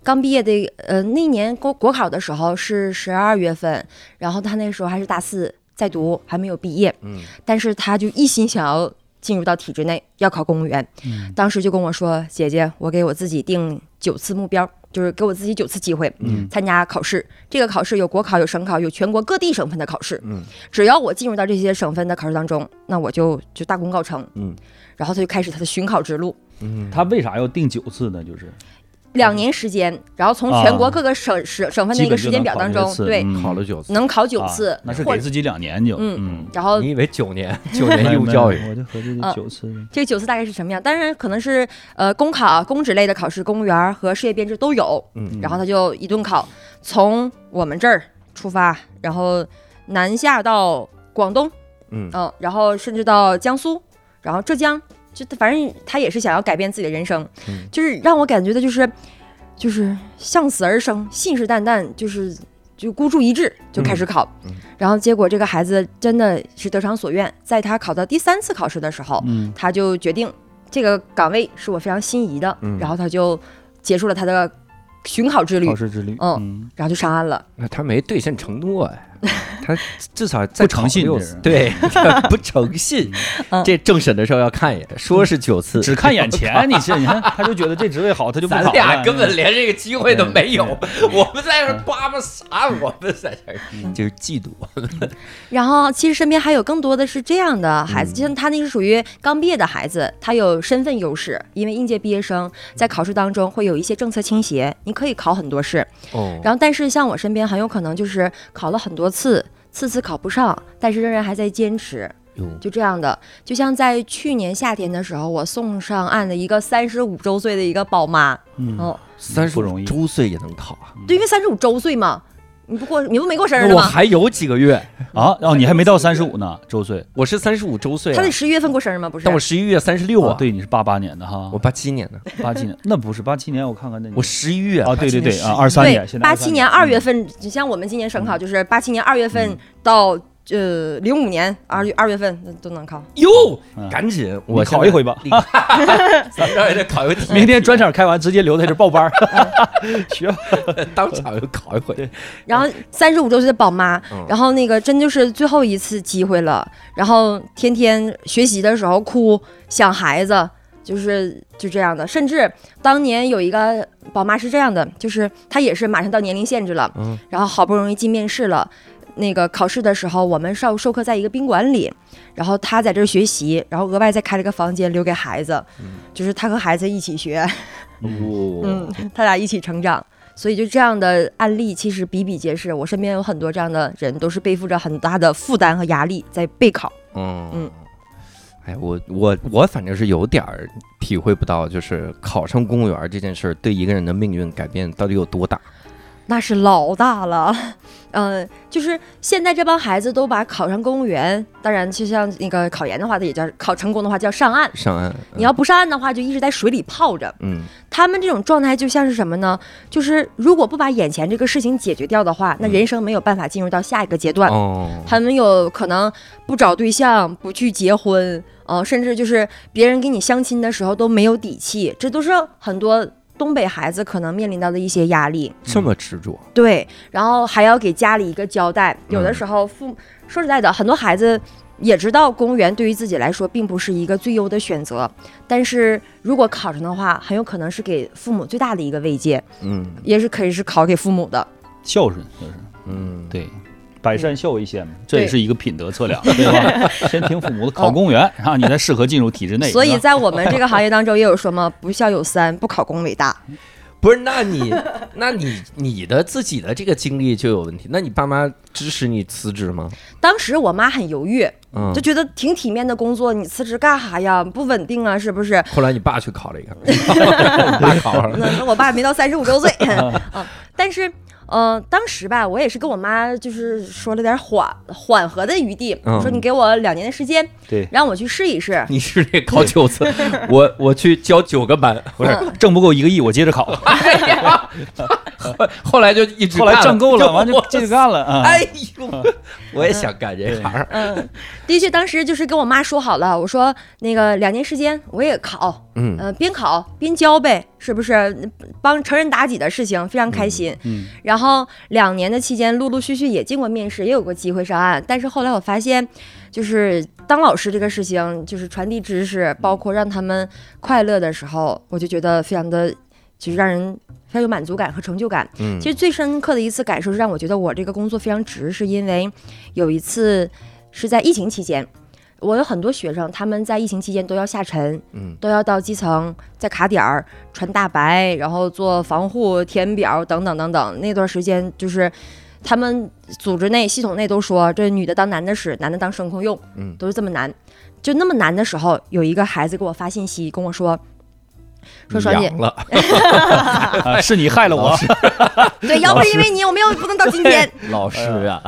刚毕业的，呃，那年国国考的时候是十二月份，然后他那时候还是大四在读，还没有毕业，嗯，但是他就一心想要进入到体制内，要考公务员，当时就跟我说，姐姐，我给我自己定九次目标。就是给我自己九次机会嗯参加考试。这个考试有国考、有省考、有全国各地省份的考试。嗯只要我进入到这些省份的考试当中，那我就就大功告成。嗯然后他就开始他的巡考之路。嗯，他为啥要定九次呢？就是两年时间，然后从全国各个省省省份的一个时间表当中，对，考了九次，能考九次，啊那是给自己两年就嗯嗯。然后你以为九年 九年义务教育？我就合计啊九次。这九次大概是什么样？当然可能是呃公考、公职类的考试，公务员和事业编制都有。嗯然后他就一顿考，从我们这儿出发，然后南下到广东，嗯嗯，然后甚至到江苏，然后浙江，就反正他也是想要改变自己的人生，嗯就是让我感觉的就是就是向死而生，信誓旦旦，就是就孤注一掷就开始考，然后结果这个孩子真的是得偿所愿，在他考到第三次考试的时候，嗯他就决定这个岗位是我非常心仪的，嗯然后他就结束了他的巡考之旅考，试之旅。嗯嗯，然后就上岸了。那他没兑现承诺哎，他至少再不诚信对，不诚信 嗯。这政审的时候要看一眼，说是九次，只看眼前，你是你看，他就觉得这职位好，他就不考了。咱俩根本连这个机会都没有，我们在这儿叭叭啥？我们在这就是嫉妒。然后其实身边还有更多的是这样的孩子，嗯就像他那是属于刚毕业的孩子，他有身份优势，因为应届毕业生在考试当中会有一些政策倾斜，你可以考很多试。哦然后但是像我身边很有可能就是考了很多次，次次考不上，但是仍然还在坚持。就这样的，就像在去年夏天的时候，我送上岸的一个三十五周岁的一个宝妈，嗯哦，三十不容易周岁也能考啊？对，因为三十五周岁嘛，你不过你不没过生日呢吗？我还有几个月，啊，哦，你还没到三十五呢，周岁。我是三十五周岁啊。他得，十一月份过生日吗？不是，但我十一月三十六啊。，哦对，你是八八年的哈。我，八七年的，八七年，那不是八七年，我看看那我十一月。啊，对对对啊，二三年，现，在八七年二月嗯份，你像我们今年省考就是八七年二月份到呃零五年二月二月份都能考。哟嗯，赶紧我考一回吧，咱也得考一回，明天 专场开完直接留在这报班儿，学吧。当场就考一回。然后三十五周岁的宝妈，嗯然后那个真就是最后一次机会了，然后天天学习的时候哭，想孩子，就是就这样的。甚至当年有一个宝妈是这样的，就是她也是马上到年龄限制了，嗯然后好不容易进面试了。那个考试的时候，我们上授课在一个宾馆里，然后他在这儿学习，然后额外再开了个房间留给孩子，就是他和孩子一起学，哦，嗯，他俩一起成长，所以就这样的案例其实比比皆是。我身边有很多这样的人，都是背负着很大的负担和压力在备考。嗯嗯。哎，我我我反正是有点儿体会不到，就是考上公务员这件事儿对一个人的命运改变到底有多大。那是老大了，嗯、就是现在这帮孩子都把考上公务员，当然就像那个考研的话，它也叫考成功的话叫上岸。上岸，你要不上岸的话，就一直在水里泡着。嗯他们这种状态就像是什么呢？就是如果不把眼前这个事情解决掉的话，那嗯人生没有办法进入到下一个阶段。哦，他们有可能不找对象，不去结婚，呃，甚至就是别人给你相亲的时候都没有底气，这都是很多东北孩子可能面临到的一些压力。这么执着，对，然后还要给家里一个交代。有的嗯时候父母说实在的，很多孩子也知道公务员对于自己来说并不是一个最优的选择，但是如果考上的话，很有可能是给父母最大的一个慰藉，嗯。也是可以是考给父母的。孝顺就是。嗯，对，百善孝为先嘛，这也是一个品德测量，对吧？先听父母的，考公务员，然后你才适合进入体制内。所以在我们这个行业当中也有说嘛，不孝有三，不考公伟大。不是，那你 那你你的自己的这个经历就有问题，那你爸妈支持你辞职吗？当时我妈很犹豫，嗯就，觉得挺体面的工作，你辞职干啥呀？不稳定啊，是不是？后来你爸去考了一个，你 爸考上了，那那我爸没到三十五周岁，啊，但是。呃，当时吧，我也是跟我妈就是说了点缓缓和的余地，说你给我两年的时间，对。让我去试一试。你是得考九次，我我去教九个班，不是挣不够一个亿，我接着考。后 后来就一直后来挣够了，完就继续干了啊。哎呦，我也想干这行儿，嗯，的确，当时就是跟我妈说好了，我说那个两年时间我也考，嗯。呃，边考边教呗，是不是？帮成人妲己的事情非常开心。嗯，然后两年的期间，陆陆续续也进过面试，也有过机会上岸。但是后来我发现，就是当老师这个事情，就是传递知识，包括让他们快乐的时候，我就觉得非常的就是让人非常有满足感和成就感。嗯其实最深刻的一次感受是让我觉得我这个工作非常值，是因为有一次是在疫情期间，我有很多学生他们在疫情期间都要下沉，嗯都要到基层在卡点儿穿大白，然后做防护、填表等等等等。那段时间就是他们组织内、系统内都说这女的当男的使，男的当声控用，嗯都是这么难。就那么难的时候，有一个孩子给我发信息跟我说。说爽姐痒，了，啊，是你害了我。对，要不是因为你，我们又不能到今天。老师啊，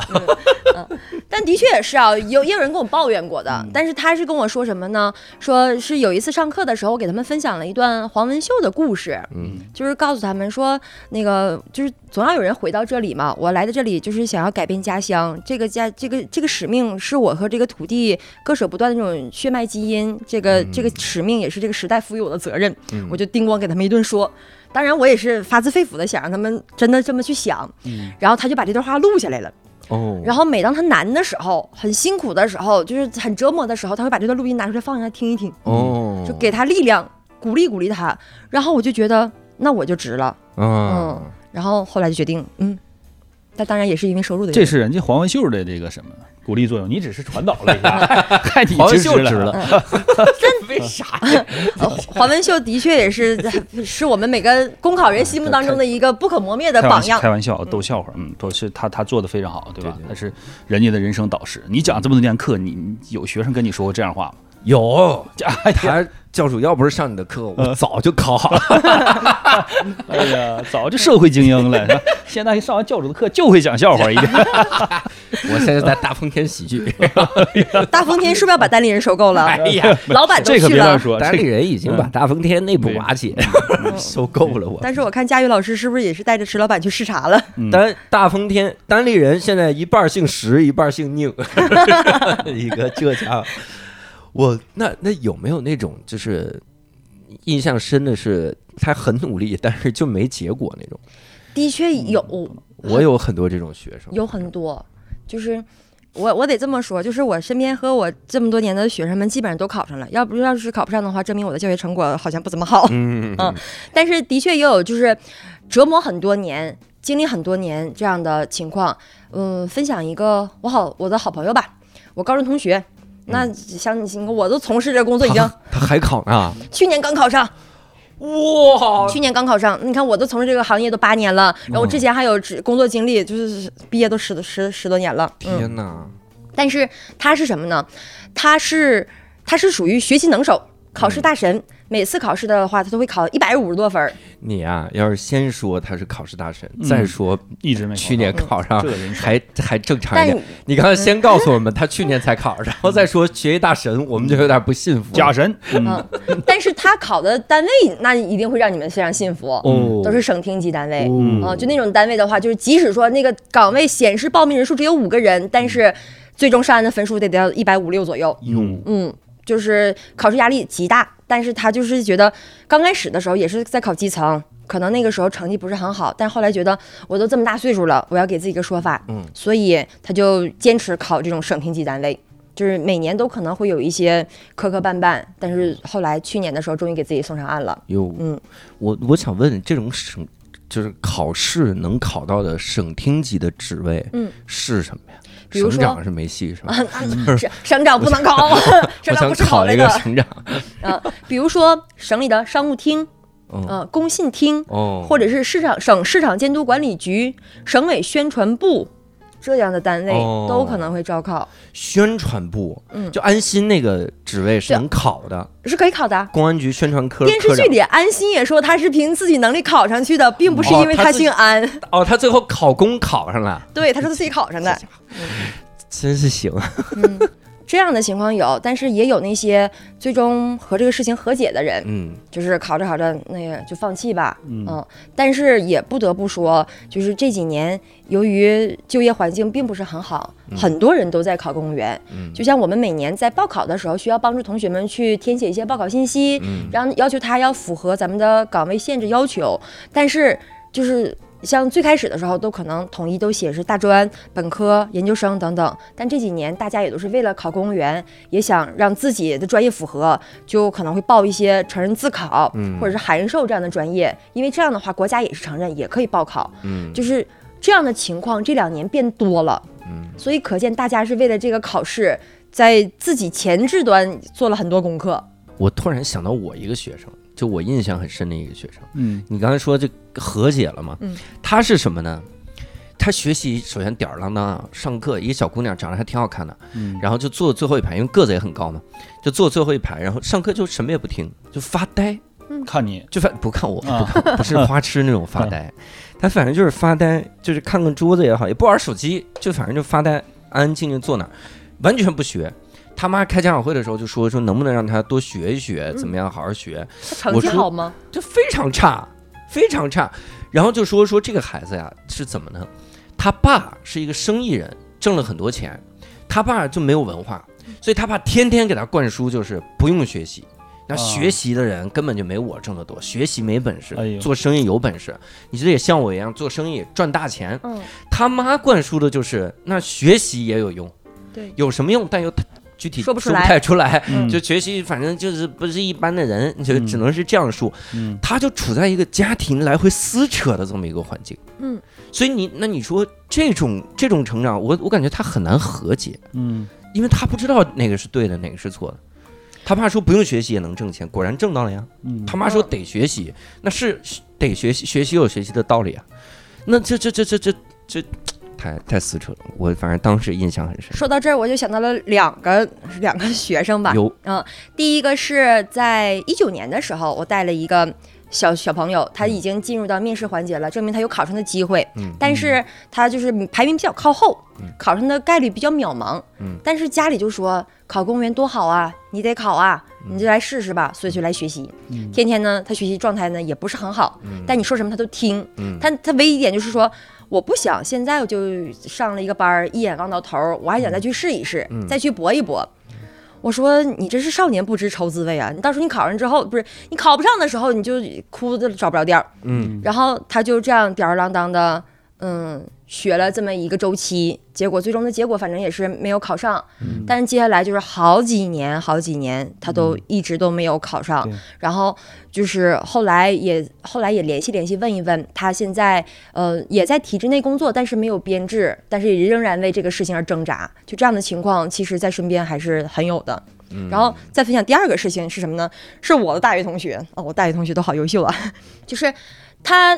但的确也是啊，有也有人跟我抱怨过的，嗯。但是他是跟我说什么呢？说是有一次上课的时候，我给他们分享了一段黄文秀的故事，嗯。就是告诉他们说，那个就是总要有人回到这里嘛，我来的这里就是想要改变家乡，这个家这个这个使命是我和这个土地割舍不断的这种血脉基因，这个、这个使命也是这个时代赋予我的责任，嗯我就叮咣给他们一顿说。当然，我也是发自肺腑的想让他们真的这么去想，嗯然后他就把这段话录下来了。哦，然后每当他难的时候，很辛苦的时候，就是很折磨的时候，他会把这段录音拿出来放下来听一听，哦，就给他力量，鼓励鼓励他。然后我就觉得，那我就值了。嗯然后后来就决定，嗯，但当然也是因为收入的原因。这是人家黄文秀的这个什么鼓励作用，你只是传导了一下，太你黄文支持秀值了 真。为啥黄文秀的确也是是我们每个公考人心目当中的一个不可磨灭的榜样开。玩笑，逗笑话，嗯，都是他他做的非常好，对吧？他是人家的人生导师。你讲这么多年课，你你有学生跟你说过这样话吗？有，哎呀，他教主要不是上你的课，我早就考好了。哎呀，早就社会精英了，是吧 现在一上完教主的课就会讲笑话，已经。我现在在大风天喜剧，大风天是不是要把单立人收购了？哎呀，老板都这可去了。别乱说，单立人已经把大风天内部瓦解，收购了我。但是我看佳宇老师是不是也是带着石老板去视察了？嗯单大风天单立人现在一半姓石，一半姓宁，一个浙江。我那那有没有那种就是印象深的是他很努力，但是就没结果那种？的确有，我有很多这种学生，有很多，就是我我得这么说，就是我身边和我这么多年的学生们基本上都考上了，要不要是考不上的话，证明我的教学成果好像不怎么好。嗯嗯 但是的确也有就是折磨很多年、经历很多年这样的情况。嗯，分享一个我好我的好朋友吧，我高中同学。那像你我都从事这工作已经他他还考呢，去年刚考上，哇！去年刚考上。你看我都从事这个行业都八年了，然后我之前还有职工作经历，就是毕业都十十十多年了。嗯，天哪！但是他是什么呢？他是他是属于学习能手、考试大神。每次考试的话，他都会考一百五十多分儿。你啊，要是先说他是考试大神，嗯再说一直没去年考上这人生还还正常一点。你刚才先告诉我们他去年才考，然后再说学习大神，我们就有点不信服。假神，嗯，嗯，但是他考的单位那一定会让你们非常信服，哦，都是省厅级单位。哦啊，就那种单位的话，就是即使说那个岗位显示报名人数只有五个人，但是最终上岸的分数得得到一百五六左右。哟嗯，就是考试压力极大，但是他就是觉得刚开始的时候也是在考基层，可能那个时候成绩不是很好，但后来觉得我都这么大岁数了，我要给自己一个说法，嗯，所以他就坚持考这种省厅级单位。就是每年都可能会有一些磕磕绊绊，但是后来去年的时候，终于给自己送上岸了。哟，嗯，我我想问，这种省就是考试能考到的省厅级的职位，嗯，是什么呀？比如说省长是没戏是吧？啊，省省长不能考，我 省长想不是考一个。省长。啊，比如说省里的商务厅，嗯呃，工信厅，哦，或者是市场省市场监督管理局、省委宣传部这样的单位哦都可能会招考，宣传部，嗯就安心那个职位是能考的，是可以考的。公安局宣传科电视剧里安心也说他是凭自己能力考上去的，并不是因为他姓安。哦，他最后考公考上了，对，他说他自己考上的。真是行。嗯，这样的情况有，但是也有那些最终和这个事情和解的人，嗯，就是考着考着那个就放弃吧。嗯。但是也不得不说，就是这几年由于就业环境并不是很好，很多人都在考公务员。嗯。就像我们每年在报考的时候，需要帮助同学们去填写一些报考信息，嗯。然后要求他要符合咱们的岗位限制要求，但是就是像最开始的时候，都可能统一都写是大专、本科、研究生等等，但这几年大家也都是为了考公务员，也想让自己的专业符合，就可能会报一些成人自考，或者是函授这样的专业，因为这样的话国家也是承认，也可以报考，嗯，就是这样的情况这两年变多了，嗯，所以可见大家是为了这个考试，在自己前置端做了很多功课。我突然想到我一个学生，就我印象很深的一个学生。嗯。你刚才说这和解了嘛？嗯，他是什么呢？他学习首先吊儿郎当啊，上课一个小姑娘长得还挺好看的，嗯。然后就坐最后一排，因为个子也很高嘛，就坐最后一排，然后上课就什么也不听，就发呆，看你。就反不看我，啊。不看，不是花痴那种发呆，他反正就是发呆，就是看看桌子也好，也不玩手机，就反正就发呆，安安静静坐那儿，完全不学。他妈开家长会的时候就说说能不能让他多学一学，怎么样好好学，他成绩我说好吗？就非常差，非常差。然后就说说这个孩子呀是怎么呢？他爸是一个生意人，挣了很多钱，他爸就没有文化，所以他爸天天给他灌输就是不用学习。那啊学习的人根本就没我挣得多，学习没本事哎，做生意有本事，你这也像我一样做生意赚大钱。嗯，他妈灌输的就是那学习也有用，对，有什么用？但又具体说不出来太出来。嗯就学习，反正就是不是一般的人，就嗯只能是这样说。嗯他就处在一个家庭来回撕扯的这么一个环境，嗯，所以你那你说这种这种成长，我我感觉他很难和解，嗯因为他不知道哪个是对的，哪个是错的。他爸说不用学习也能挣钱，果然挣到了呀。嗯他妈说得学习，那是得学习，学习有学习的道理啊。那这这这这这这太太撕扯了，我反正当时印象很深。说到这儿，我就想到了两个两个学生吧。有嗯第一个是在一九年的时候，我带了一个小小朋友，他已经进入到面试环节了，证明他有考上的机会。嗯但是他就是排名比较靠后嗯，考上的概率比较渺茫。嗯但是家里就说考公务员多好啊，你得考啊，你就来试试吧，所以就来学习。嗯天天呢，他学习状态呢也不是很好，嗯但你说什么他都听。嗯他他唯一一点就是说，我不想现在我就上了一个班儿，一眼望到头儿，我还想再去试一试，嗯再去搏一搏。我说你这是少年不知愁滋味啊！你到时候你考上之后，不是你考不上的时候，你就哭的找不着调儿。嗯然后他就这样吊儿郎当的，嗯，学了这么一个周期，结果最终的结果反正也是没有考上。嗯但是接下来就是好几年，好几年他都一直都没有考上。对然后就是后来也后来也联系联系问一问，他现在呃也在体制内工作，但是没有编制，但是也仍然为这个事情而挣扎。就这样的情况，其实在身边还是很有的。嗯然后再分享第二个事情是什么呢？是我的大学同学哦，我大学同学都好优秀啊，就是他，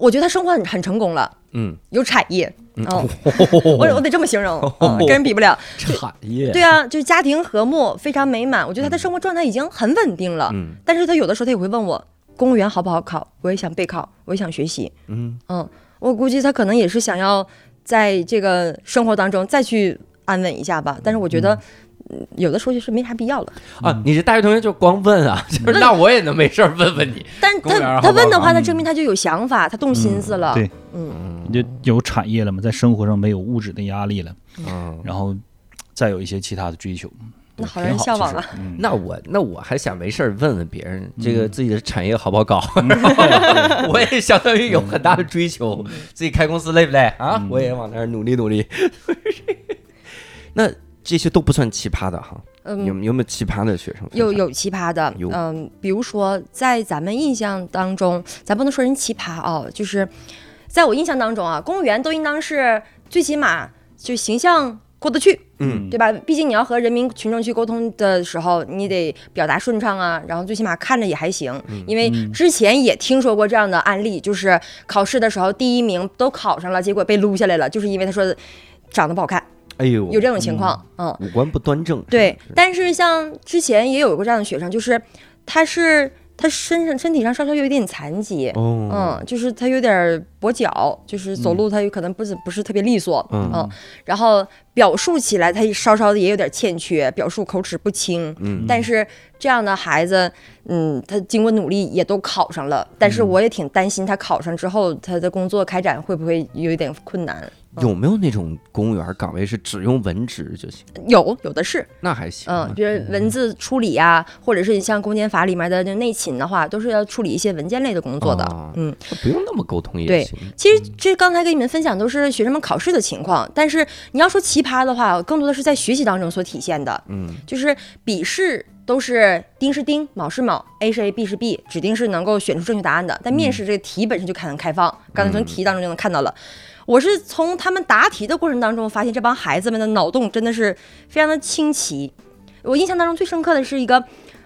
我觉得他生活很很成功了，嗯，有产业，嗯哦，我我得这么形容，嗯跟人比不了。产业对啊，就是家庭和睦，非常美满。我觉得他的生活状态已经很稳定了，嗯但是他有的时候他也会问我，公务员好不好考？我也想备考，我也想学习。嗯嗯，我估计他可能也是想要在这个生活当中再去安稳一下吧。但是我觉得，嗯有的时候就是没啥必要了。啊，你这大学同学就光问啊，就是那我也能没事儿问问你。但他他问的话，那证明他就有想法，他动心思了。对，嗯，就有产业了嘛，在生活上没有物质的压力了，嗯，然后再有一些其他的追求，那好让人向往啊。其实嗯，那我那我还想没事儿问问别人这个自己的产业好不好搞，嗯 我也相当于有很大的追求，自己开公司累不累啊？嗯我也往那儿努力努力。那这些都不算奇葩的哈，嗯，有有没有奇葩的学生？有有奇葩的，嗯，比如说在咱们印象当中，咱不能说人奇葩哦，就是在我印象当中啊，公务员都应当是最起码就形象过得去，嗯对吧？毕竟你要和人民群众去沟通的时候，你得表达顺畅啊，然后最起码看着也还行。因为之前也听说过这样的案例，就是考试的时候第一名都考上了，结果被撸下来了，就是因为他说长得不好看，哎呦，有这种情况。嗯，五官不端正，对但是像之前也有过这样的学生，就是他是他身上身体上稍稍有一点残疾。哦，嗯，就是他有点跛脚，就是走路他有可能不是不是特别利索，嗯。然后表述起来他稍稍的也有点欠缺，表述口齿不清，嗯。但是这样的孩子，嗯，他经过努力也都考上了，但是我也挺担心他考上之后他的工作开展会不会有一点困难，有没有那种公务员岗位是只用文职就行？有有的是，那还行啊。嗯，比如文字处理呀、或者是你像公检法里面的那内勤的话，都是要处理一些文件类的工作的。哦嗯，不用那么沟通也对行。其实这刚才给你们分享都是学生们考试的情况，但是你要说奇葩的话，更多的是在学习当中所体现的。嗯，就是笔试都是丁是丁，卯是卯，A 是 A，B 是 B，指定是能够选出正确答案的。但面试这个题本身就很开放，刚才从题当中就能看到了。我是从他们答题的过程当中发现，这帮孩子们的脑洞真的是非常的清奇。我印象当中最深刻的是一个。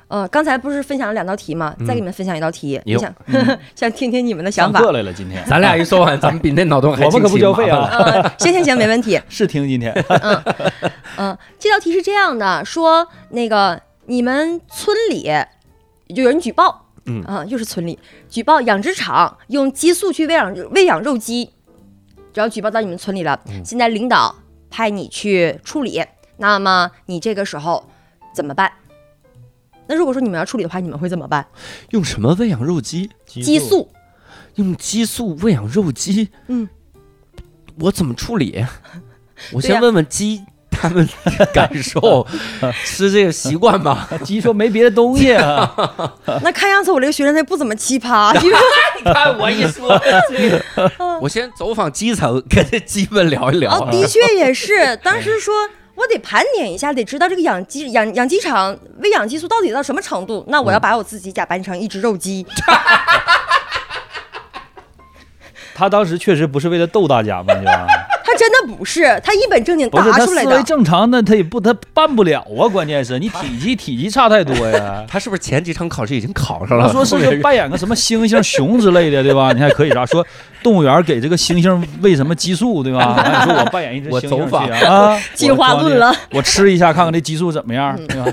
呃，刚才不是分享了两道题吗？再给你们分享一道题，哟我想、想听听你们的想法。上课来了，今天咱俩一说完，咱们 比那脑洞还我们可不清晰交费啊行行行，没问题。试听今天嗯，这道题是这样的，说那个你们村里就有人举报，嗯啊，又是村里举报养殖场用激素去喂养喂养肉鸡，只要举报到你们村里了，现在领导派你去处理，那么你这个时候怎么办？那如果说你们要处理的话，你们会怎么办？用什么喂养肉鸡？激素，用激素喂养肉鸡？嗯，我怎么处理？我先问问鸡他们 感受，吃这个习惯吧？鸡说没别的东西啊，那看样子我这个学生他不怎么奇葩，因为你看我一说，我先走访基层，跟这鸡们聊一聊。哦，的确也是。当时说我得盘点一下，得知道这个养鸡养养鸡场喂养激素到底到什么程度。那我要把我自己假扮成一只肉鸡，他当时确实不是为了逗大家嘛，对吧？他真的不是，他一本正经不是答他思维出来的。正常，那他也不他办不了啊。关键是你体积体积差太多呀。他是不是前几场考试已经考上了？他说是后面个扮演个什么猩猩、熊之类的，对吧？你还可以啥说动物园给这个猩猩喂什么激素，对吧？那 你说我扮演一只我猩猩啊进化论了，我吃一下看看这激素怎么样，对吧？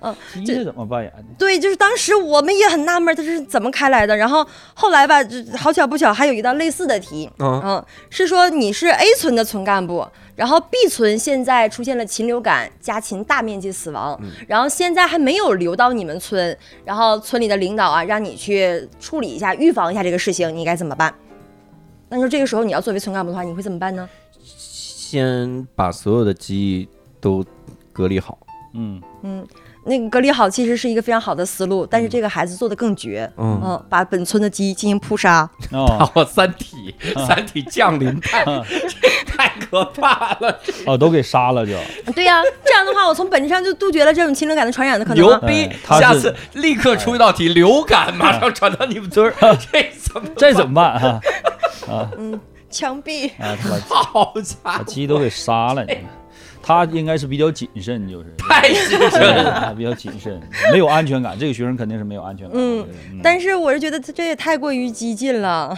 嗯鸡是怎么扮演的？对，就是当时我们也很纳闷，他是怎么开来的。然后后来吧，这好巧不巧，还有一道类似的题，嗯嗯，是说你是 A 村的村干部，然后 B 村现在出现了禽流感，家禽大面积死亡，然后现在还没有流到你们村，然后村里的领导啊，让你去处理一下、预防一下这个事情，你该怎么办？那你说这个时候你要作为村干部的话，你会怎么办呢？先把所有的鸡都隔离好。嗯，嗯，那个隔离好其实是一个非常好的思路，但是这个孩子做的更绝，嗯嗯，把本村的鸡进行扑杀。哦哦，三体，三体降临派，这太可怕了！哦，都给杀了就。对呀、这样的话，我从本质上就杜绝了这种禽流感的传染的可能啊。牛逼下次立刻出一道题，流感马上传到你们村儿，这怎么这怎么办啊？啊，嗯枪毙。啊，好家伙把，鸡都给杀了，你他应该是比较谨慎，就是 太谨慎了！啊，比较谨慎，没有安全感。这个学生肯定是没有安全感。嗯嗯，但是我是觉得他这也太过于激进了。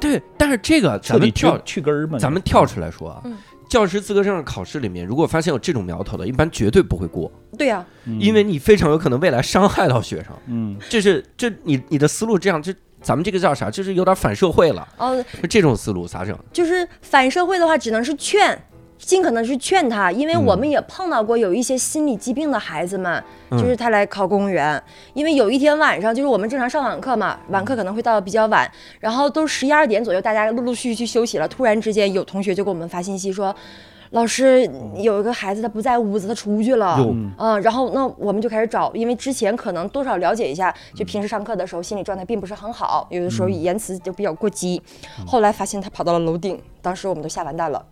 对，但是这个咱们跳，去根儿嘛。咱们跳出来说啊嗯，教师资格证考试里面，如果发现有这种苗头的，一般绝对不会过，对呀、嗯因为你非常有可能未来伤害到学生。嗯这是这你你的思路这样，这咱们这个叫啥？就是有点反社会了。哦，这种思路咋整？就是反社会的话，只能是劝。尽可能去劝他，因为嗯我们也碰到过有一些心理疾病的孩子们，嗯。就是他来考公务员，因为有一天晚上，就是我们正常上晚课嘛，晚课可能会到比较晚，然后都十一二点左右，大家陆陆续续去休息了，突然之间有同学就给我们发信息说，老师有一个孩子他不在屋子，他出去了，哟嗯，然后那我们就开始找，因为之前可能多少了解一下，就平时上课的时候心理状态并不是很好，有的时候言辞就比较过激。后来发现他跑到了楼顶，当时我们都吓完蛋了，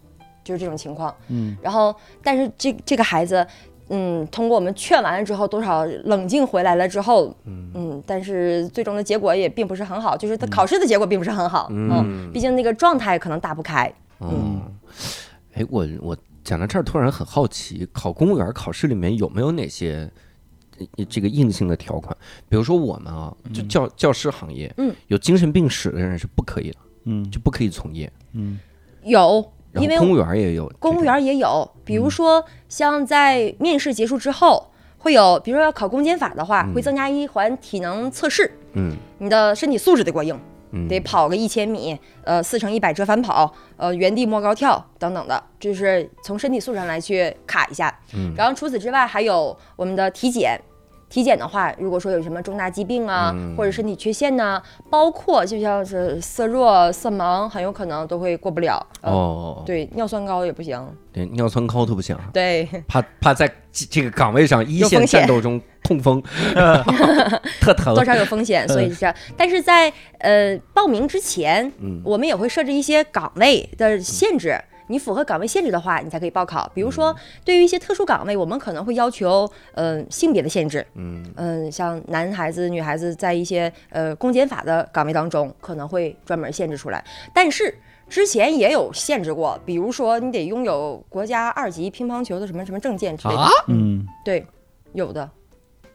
就是这种情况。嗯，然后但是这这个孩子，嗯，通过我们劝完了之后，多少冷静回来了之后，嗯。但是最终的结果也并不是很好，就是他考试的结果并不是很好，嗯。嗯，毕竟那个状态可能打不开。嗯，哎，我我讲到这儿，突然很好奇，考公务员考试里面有没有哪些呃这个硬性的条款？比如说我们啊，就教教师行业，嗯，有精神病史的人是不可以的，嗯。就不可以从业。嗯。有，因为公务员也有，公务员也有，比嗯。如说像在面试结束之后，会有，比如说要考公检法的话，会增加一环体能测试，嗯。你的身体素质得过硬，嗯，得跑个一千米，呃，四乘一百折返跑，呃，原地摸高跳等等的，就是从身体素质上来去卡一下。嗯。然后除此之外，还有我们的体检。体检的话，如果说有什么重大疾病啊，嗯或者身体缺陷呐、包括就像是色弱、色盲，很有可能都会过不了。呃哦，对，尿酸高也不行。对，尿酸高都不行，对，怕怕在这这个岗位上一线战斗中痛风，特疼多。少有风险，所以是这样。但是在呃报名之前，嗯我们也会设置一些岗位的限制。你符合岗位限制的话，你才可以报考。比如说，对于一些特殊岗位，我们可能会要求，嗯、性别的限制。嗯嗯，像男孩子、女孩子在一些呃公检法的岗位当中，可能会专门限制出来。但是之前也有限制过，比如说你得拥有国家二级乒乓球的什么什么证件之类的。啊，嗯，对，有的。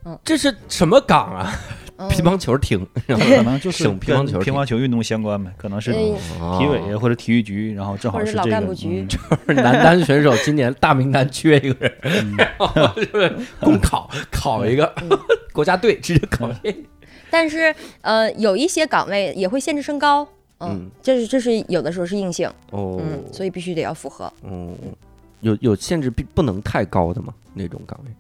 嗯这是什么岗啊？嗯。乒乓球厅，可能就是省乒乓球乒乓球运动相关呗，可能是嗯。体委或者体育局，然后正好或者是这个干部局。嗯。男单选手今年大名单缺一个人，嗯。就是公考考一个国家队，直接考这个。但是呃，有一些岗位也会限制身高，嗯，嗯。这是这是有的时候是硬性，哦，嗯，所以必须得要符合。嗯，有有限制，必不能太高的吗？那种岗位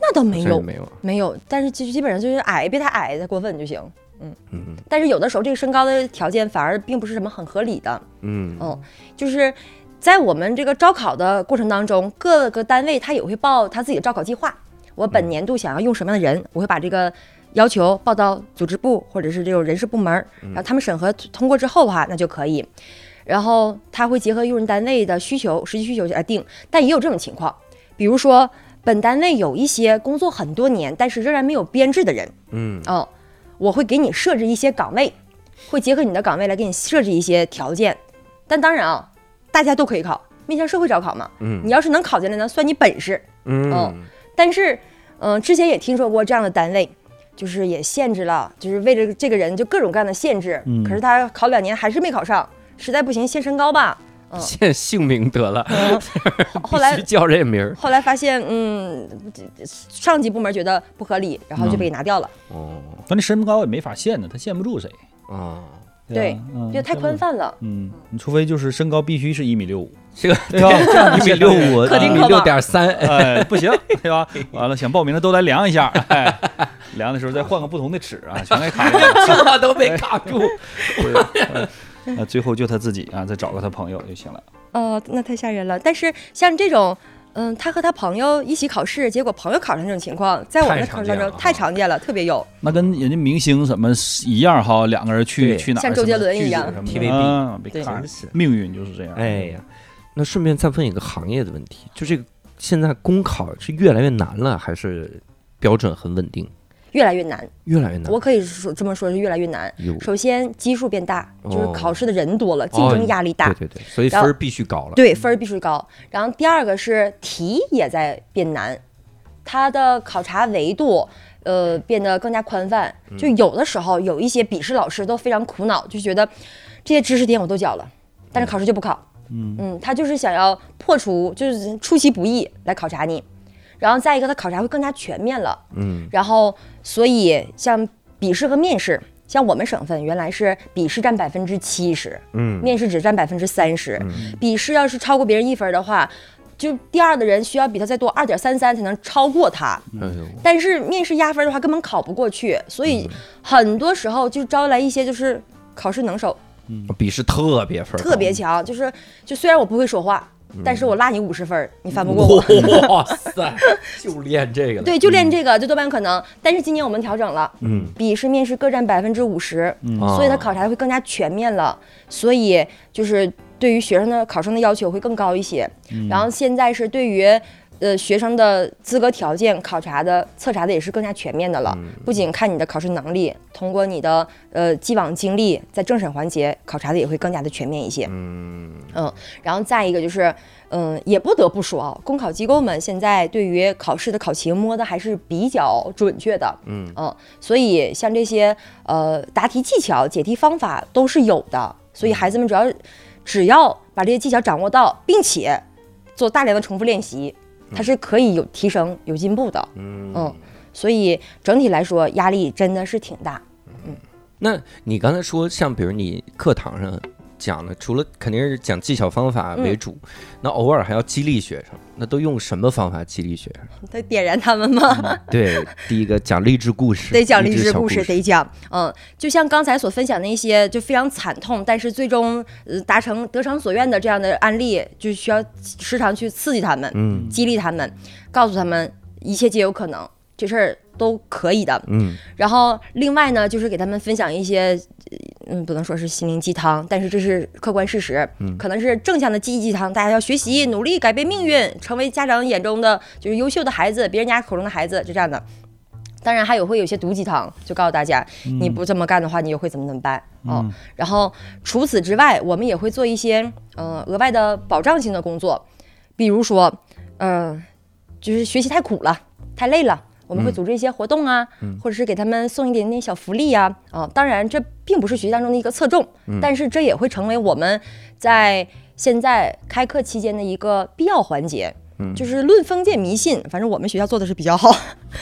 那倒没有，没有。没有，但是基基本上就是矮，别太矮，太过分就行。嗯嗯但是有的时候这个身高的条件反而并不是什么很合理的，嗯嗯，就是在我们这个招考的过程当中，各个单位他也会报他自己的招考计划。我本年度想要用什么样的人，我会把这个要求报到组织部或者是这种人事部门儿，然后他们审核通过之后的话，那就可以。然后他会结合用人单位的需求、实际需求来定，但也有这种情况，比如说本单位有一些工作很多年，但是仍然没有编制的人，嗯哦，我会给你设置一些岗位，会结合你的岗位来给你设置一些条件。但当然啊，大家都可以考，面向社会招考嘛。嗯你要是能考进来呢，算你本事。嗯哦但是，嗯、之前也听说过这样的单位，就是也限制了，就是为了这个人就各种各样的限制。嗯可是他考两年还是没考上，实在不行限身高吧。现姓名得了，嗯，后后来叫这名儿。后来发现，嗯，上级部门觉得不合理，然后就被拿掉了。哦但那身高也没法限呢，他限不住谁，啊，对吧，嗯觉得太宽。泛了。嗯，你除非就是身高必须是一米六五，这个 对吧？这样一米六五，一米六点三，哎，不行，对吧？完了，想报名的都来量一下，哎，量的时候再换个不同的尺啊，全给卡住了。这都被卡住。那最后就他自己啊，再找个他朋友就行了。哦，那太吓人了。但是像这种，嗯，他和他朋友一起考试，结果朋友考上这种情况，在我们的考试当中太常见了特别有。那跟人家明星什么一样哈，两个人去对去哪儿，像周杰伦一样 TVB 对命运就是这样。哎呀，那顺便再问一个行业的问题，就这个现在公考是越来越难了，还是标准很稳定？越来越难，越来越难。我可以说这么说，是越来越难。首先基数变大，就是哦考试的人多了，竞争压力大，对对对，所以分儿必须高了。对分儿必须高。然后第二个是题也在变难，它的考察维度。呃，变得更加宽泛，就有的时候有一些笔试老师都非常苦恼，就觉得这些知识点我都教了，但是考试就不考。嗯他就是想要破除，就是出其不意来考察你。然后再一个，他考察会更加全面了。嗯然后，所以像笔试和面试，像我们省份原来是笔试占百分之七十，嗯面试只占百分之三十。笔试要是超过别人一分的话，就第二的人需要比他再多二点三三才能超过他。哎，但是面试压分的话，根本考不过去，所以很多时候就招来一些就是考试能手嗯笔试特别分，特别强，就是就虽然我不会说话，但是我拉你五十分，你翻不过我。哇塞，就练这个了。对，就练这个就多半可能。但是今年我们调整了，嗯，笔试、面试各占百分之五十，啊所以它考察会更加全面了。所以就是对于学生的考生的要求会更高一些。然后现在是对于呃学生的资格条件考察的测查的也是更加全面的了，不仅看你的考试能力，通过你的呃既往经历，在政审环节考察的也会更加的全面一些。嗯。嗯，然后再一个就是，嗯，也不得不说啊，公考机构们现在对于考试的考情摸的还是比较准确的，嗯。所以像这些呃答题技巧、解题方法都是有的，所以孩子们主要只要把这些技巧掌握到，并且做大量的重复练习，它是可以有提升、有进步的，嗯。嗯，所以整体来说压力真的是挺大。嗯。那你刚才说，像比如你课堂上讲呢？除了肯定是讲技巧方法为主，那偶尔还要激励学生，那都用什么方法激励学生？得点燃他们吗？对，第一个讲励志故事，得讲励志小故故事，得讲。嗯，就像刚才所分享的一些就非常惨痛，但是最终呃达成得偿所愿的这样的案例，就需要时常去刺激他们，嗯激励他们，告诉他们一切皆有可能，这事儿都可以的。嗯然后另外呢，就是给他们分享一些，呃嗯，不能说是心灵鸡汤，但是这是客观事实，嗯可能是正向的积极鸡汤，大家要学习，努力改变命运，成为家长眼中的就是优秀的孩子，别人家口中的孩子，就这样的。当然还有会有些毒鸡汤，就告诉大家，你不这么干的话，你就会怎么怎么办哦。然后除此之外，我们也会做一些呃额外的保障性的工作，比如说，呃，就是学习太苦了，太累了。我们会组织一些活动啊，或者是给他们送一点点小福利呀、啊，当然这并不是学习当中的一个侧重，但是这也会成为我们在现在开课期间的一个必要环节。就是论封建迷信，反正我们学校做的是比较好。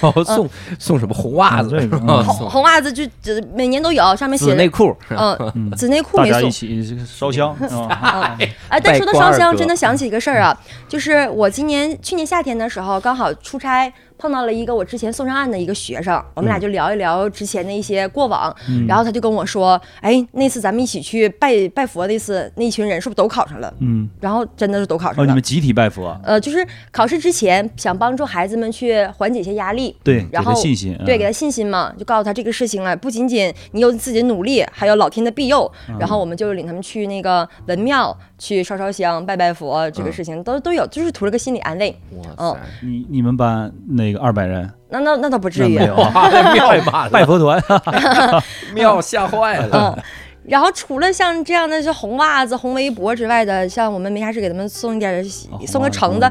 哦，送送什么红袜子？红红袜子就就每年都有，上面写的，内裤，嗯，紫内裤大家一没送。起烧香 哎，但说到烧香，真的想起一个事儿啊，就是我今年去年夏天的时候，刚好出差碰到了一个我之前送上岸的一个学生，我们俩就聊一聊之前的一些过往，然后他就跟我说，哎，那次咱们一起去拜拜佛的一次，那一群人是不是都考上了？嗯，然后真的是都考哦，上了。哦你们。集体拜佛，呃，就是考试之前想帮助孩子们去缓解一些压力，对，给然后他信心，对，嗯给他信心嘛，就告诉他这个事情啊，不仅仅你有自己的努力，还有老天的庇佑。嗯然后我们就领他们去那个文庙去烧烧香、拜拜佛，这个嗯事情都都有，就是图了个心理安慰。哇你你们班那个二百人，那那那倒不至于庙 拜佛团 庙吓坏了。嗯，然后除了像这样的是红袜子、红围脖之外的，像我们没啥事给他们送一点，送个橙子，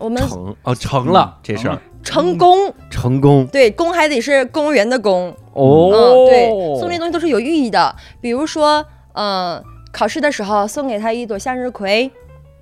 我们成哦，成了这事儿，成功。成功。对，公还得是公务员的公。哦。嗯，对，送这些东西都是有寓意的。比如说，呃，考试的时候送给他一朵向日葵，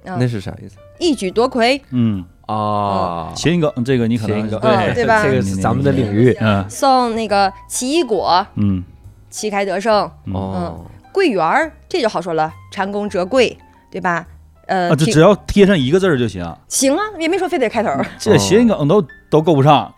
那是啥意思？一举夺魁，嗯，啊？谐音梗这个你可能谐音梗嗯对吧？这个是咱们的领域。嗯。送那个奇异果，嗯。旗开得胜，哦。桂圆儿，这就好说了，蟾宫折桂，对吧？呃，啊，这只要贴上一个字儿就行，行啊，也没说非得开头儿。这谐音梗都都够不上，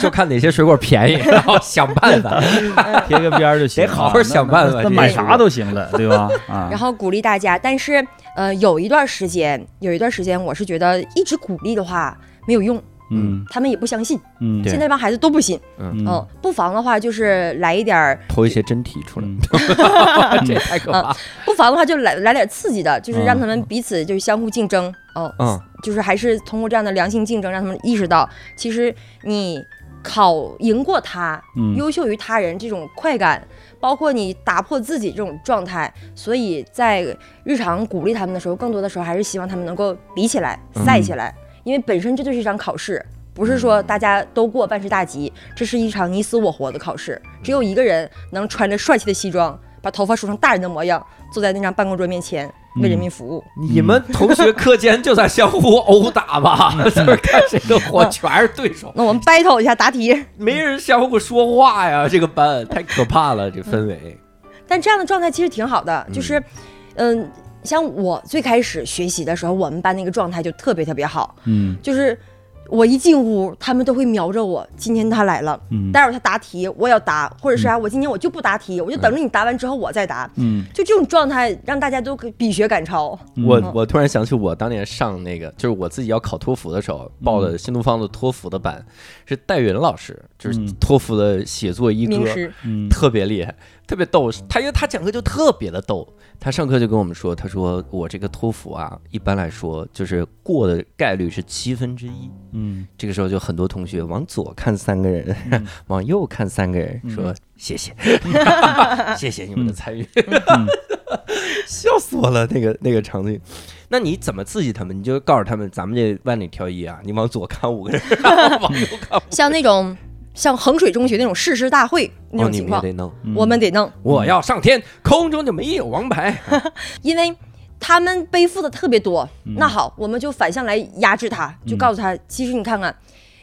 就看哪些水果便宜，然后想办法。贴个边儿就行，得好好想办法买啥都行了，对吧？啊，然后鼓励大家，但是呃，有一段时间，有一段时间，我是觉得一直鼓励的话没有用，嗯。他们也不相信。嗯，现在这帮孩子都不信，嗯。嗯，不妨的话就是来一点儿，投一些真题出来，嗯。这太可怕。不妨的话就来来点刺激的，就是嗯。让他们彼此就是相互竞争，哦，嗯，就是还是通过这样的良性竞争，让他们意识到，其实你考赢过他，嗯。优秀于他人这种快感，包括你打破自己这种状态，所以在日常鼓励他们的时候，更多的时候还是希望他们能够比起来、嗯。赛起来，因为本身这就是一场考试。不是说大家都过万事大吉，这是一场你死我活的考试。只有一个人能穿着帅气的西装，把头发梳成大人的模样，坐在那张办公桌面前为人民服务。你们同学课间就在相互殴打吧，就是看谁的火全是对手，那我们 battle 一下答题。没人相互说话呀。这个班太可怕了，这氛围。但这样的状态其实挺好的，就是，嗯，像我最开始学习的时候，我们班那个状态就特别特别好，嗯。就是我一进屋，他们都会瞄着我，今天他来了，嗯。待会儿他答题，我也要答，或者是啊，我今天我就不答题，我就等着你答完之后我再答，嗯。就这种状态让大家都比学赶超。我嗯。我突然想起我当年上那个，就是我自己要考托福的时候报的新东方的托福的班，是戴云老师，就是嗯。托福的写作一哥，名师，嗯。特别厉害，特别逗。他因为他讲课就特别的逗，他上课就跟我们说，他说我这个托福啊，一般来说就是过的概率是七分之一。嗯这个时候就很多同学往左看三个人，往右看三个人，说谢谢，谢谢你们的参与，笑死我了。那个那个场景，那你怎么刺激他们？你就告诉他们，咱们这万里挑一啊，你往左看五个人，往右看五个像那种像衡水中学那种誓师大会那种情况，们得弄。我们得弄，我要上天，空中就没有王牌。因为他们背负的特别多。那好，我们就反向来压制他，就告诉他，其实你看看，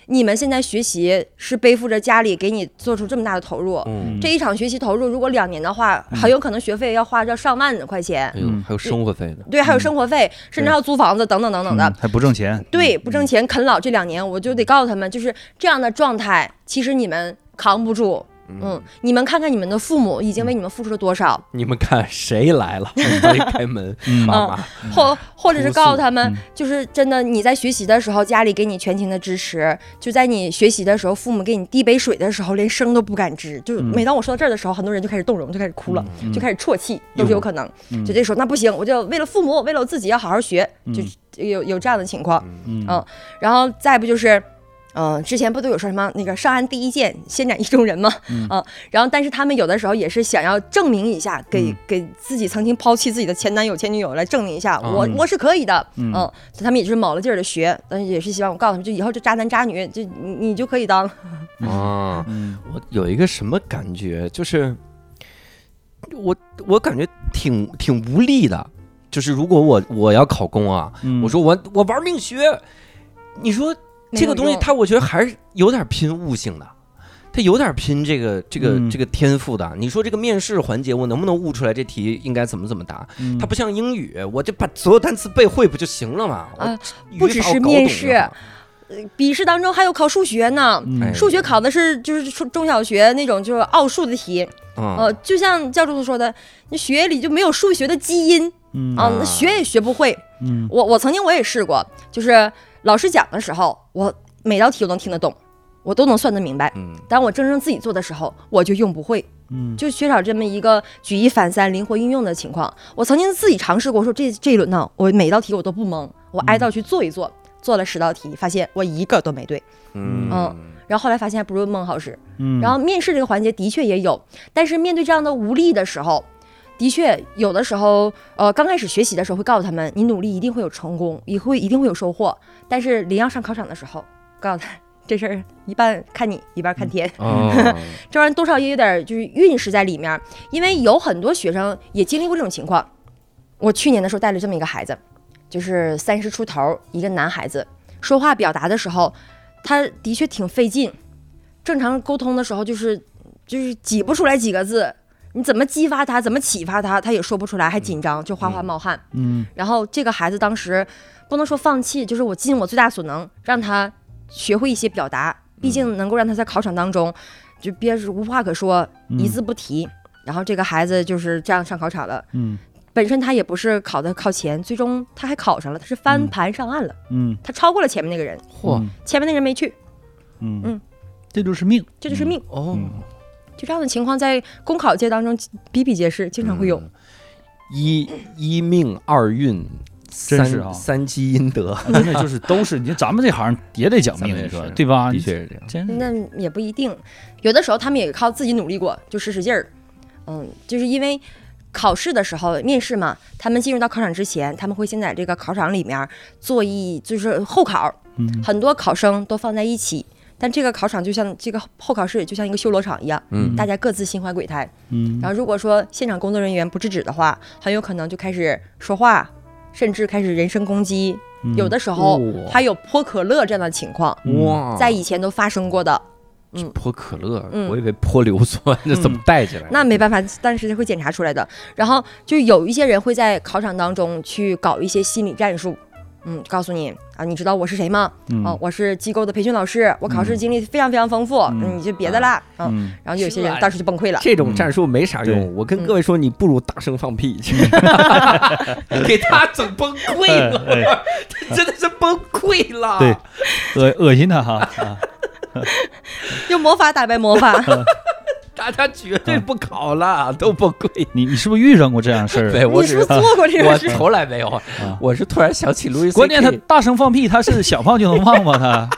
你们现在学习是背负着家里给你做出这么大的投入，嗯，这一场学习投入如果两年的话，很有可能学费要花着上万的块钱，嗯，还有生活费呢。对，还有生活费，甚至还有租房子等等等等的。嗯。还不挣钱，对，不挣钱啃老这两年，我就得告诉他们，就是这样的状态，其实你们扛不住。嗯，你们看看你们的父母已经为你们付出了多少，你们看谁来了？没开门，嗯妈妈。或或者是告诉他们嗯，就是真的你在学习的时候，家里给你全情的支持；就在你学习的时候，父母给你递杯水的时候，连声都不敢吱。就是每当我说到这儿的时候，很多人就开始动容，就开始哭了，就开始啜泣，都是有可能。就这时候那不行，我就为了父母，为了我自己要好好学，就有有这样的情况。嗯嗯，然后再不就是。嗯，之前不都有说什么那个上岸第一剑，先斩意中人吗？嗯，然后但是他们有的时候也是想要证明一下，给、给自己曾经抛弃自己的前男友、前女友来证明一下，我我是可以的。嗯，他们也是卯了劲儿的学，但是也是希望我告诉他们，就以后这渣男渣女，就你你就可以当。啊，嗯我有一个什么感觉，就是我我感觉挺挺无力的。就是如果我我要考公啊，嗯我说我我玩命学，你说这个东西它我觉得还是有点拼悟性的。它有点拼这个这个嗯。这个天赋的，你说这个面试环节我能不能悟出来这题应该怎么怎么答？嗯。它不像英语，我就把所有单词背会不就行了吗？啊我不只是面试笔试当中还有考数学呢，数学考的是就是中中小学那种就是奥数的题，嗯。呃，就像教主说的，你学里就没有数学的基因。嗯。啊，那学也学不会。嗯。我我曾经我也试过，就是老师讲的时候，我每道题我能听得懂，我都能算得明白。嗯当我真正自己做的时候，我就用不会，嗯就缺少这么一个举一反三、灵活运用的情况。我曾经自己尝试过，说这这一轮呢，我每道题我都不蒙，我挨道去做一做，做了十道题，发现我一个都没对。嗯嗯然后后来发现还不如蒙好使。嗯然后面试这个环节的确也有，但是面对这样的无力的时候，的确有的时候，呃，刚开始学习的时候会告诉他们，你努力一定会有成功，也会一定会有收获。但是临要上考场的时候，告诉他这事儿一半 看你，一半看天，哦，这玩意儿多少也有点就是运势在里面。因为有很多学生也经历过这种情况。我去年的时候带了这么一个孩子，就是三十出头一个男孩子，说话表达的时候，他的确挺费劲。正常沟通的时候，就是就是挤不出来几个字，你怎么激发他，怎么启发他，他也说不出来，还紧张，就哗哗冒汗。嗯然后这个孩子当时不能说放弃，就是我尽我最大所能让他学会一些表达，毕竟能够让他在考场当中就憋着无话可说，一字不提。然后这个孩子就是这样上考场了。嗯本身他也不是考的靠前，最终他还考上了，他是翻盘上岸了，嗯他超过了前面那个人，嚯前面那人没去，嗯嗯，这就是命，这就是命。哦，就这样的情况在公考界当中比比皆是，经常会有。嗯一一命二运，真是啊三三积阴德，啊真的就是都是你咱们这行也得讲命，咱们也是你说对吧？的确是这样。真那也不一定，有的时候他们也靠自己努力过，就使使劲儿。嗯，就是因为考试的时候面试嘛，他们进入到考场之前，他们会先在这个考场里面做一就是候考，嗯很多考生都放在一起。但这个考场就像这个候考室，就像一个修罗场一样，嗯大家各自心怀鬼胎。嗯然后如果说现场工作人员不制止的话，很有可能就开始说话，甚至开始人身攻击。嗯有的时候哦还有泼可乐这样的情况，哇，在以前都发生过的。嗯泼可乐，嗯我以为泼硫酸，那怎么带起来？那没办法，但是会检查出来的。然后就有一些人会在考场当中去搞一些心理战术，嗯，告诉你啊，你知道我是谁吗？嗯。哦，我是机构的培训老师，我考试经历非常非常丰富，嗯。你就别的啦，嗯。嗯。然后有些人当时就崩溃了。这种战术没啥用，我跟嗯各位说，你不如大声放屁，给他整崩溃了，哎他真的是崩溃了。对，恶恶心他哈啊，用魔法打败魔法，大家绝对不考了，都不贵。你你是不是遇上过这样事儿？对我你是只不是做过这我个事？从来没有，我是突然想起路易斯关键他大声放屁，他是想放就能放吗？他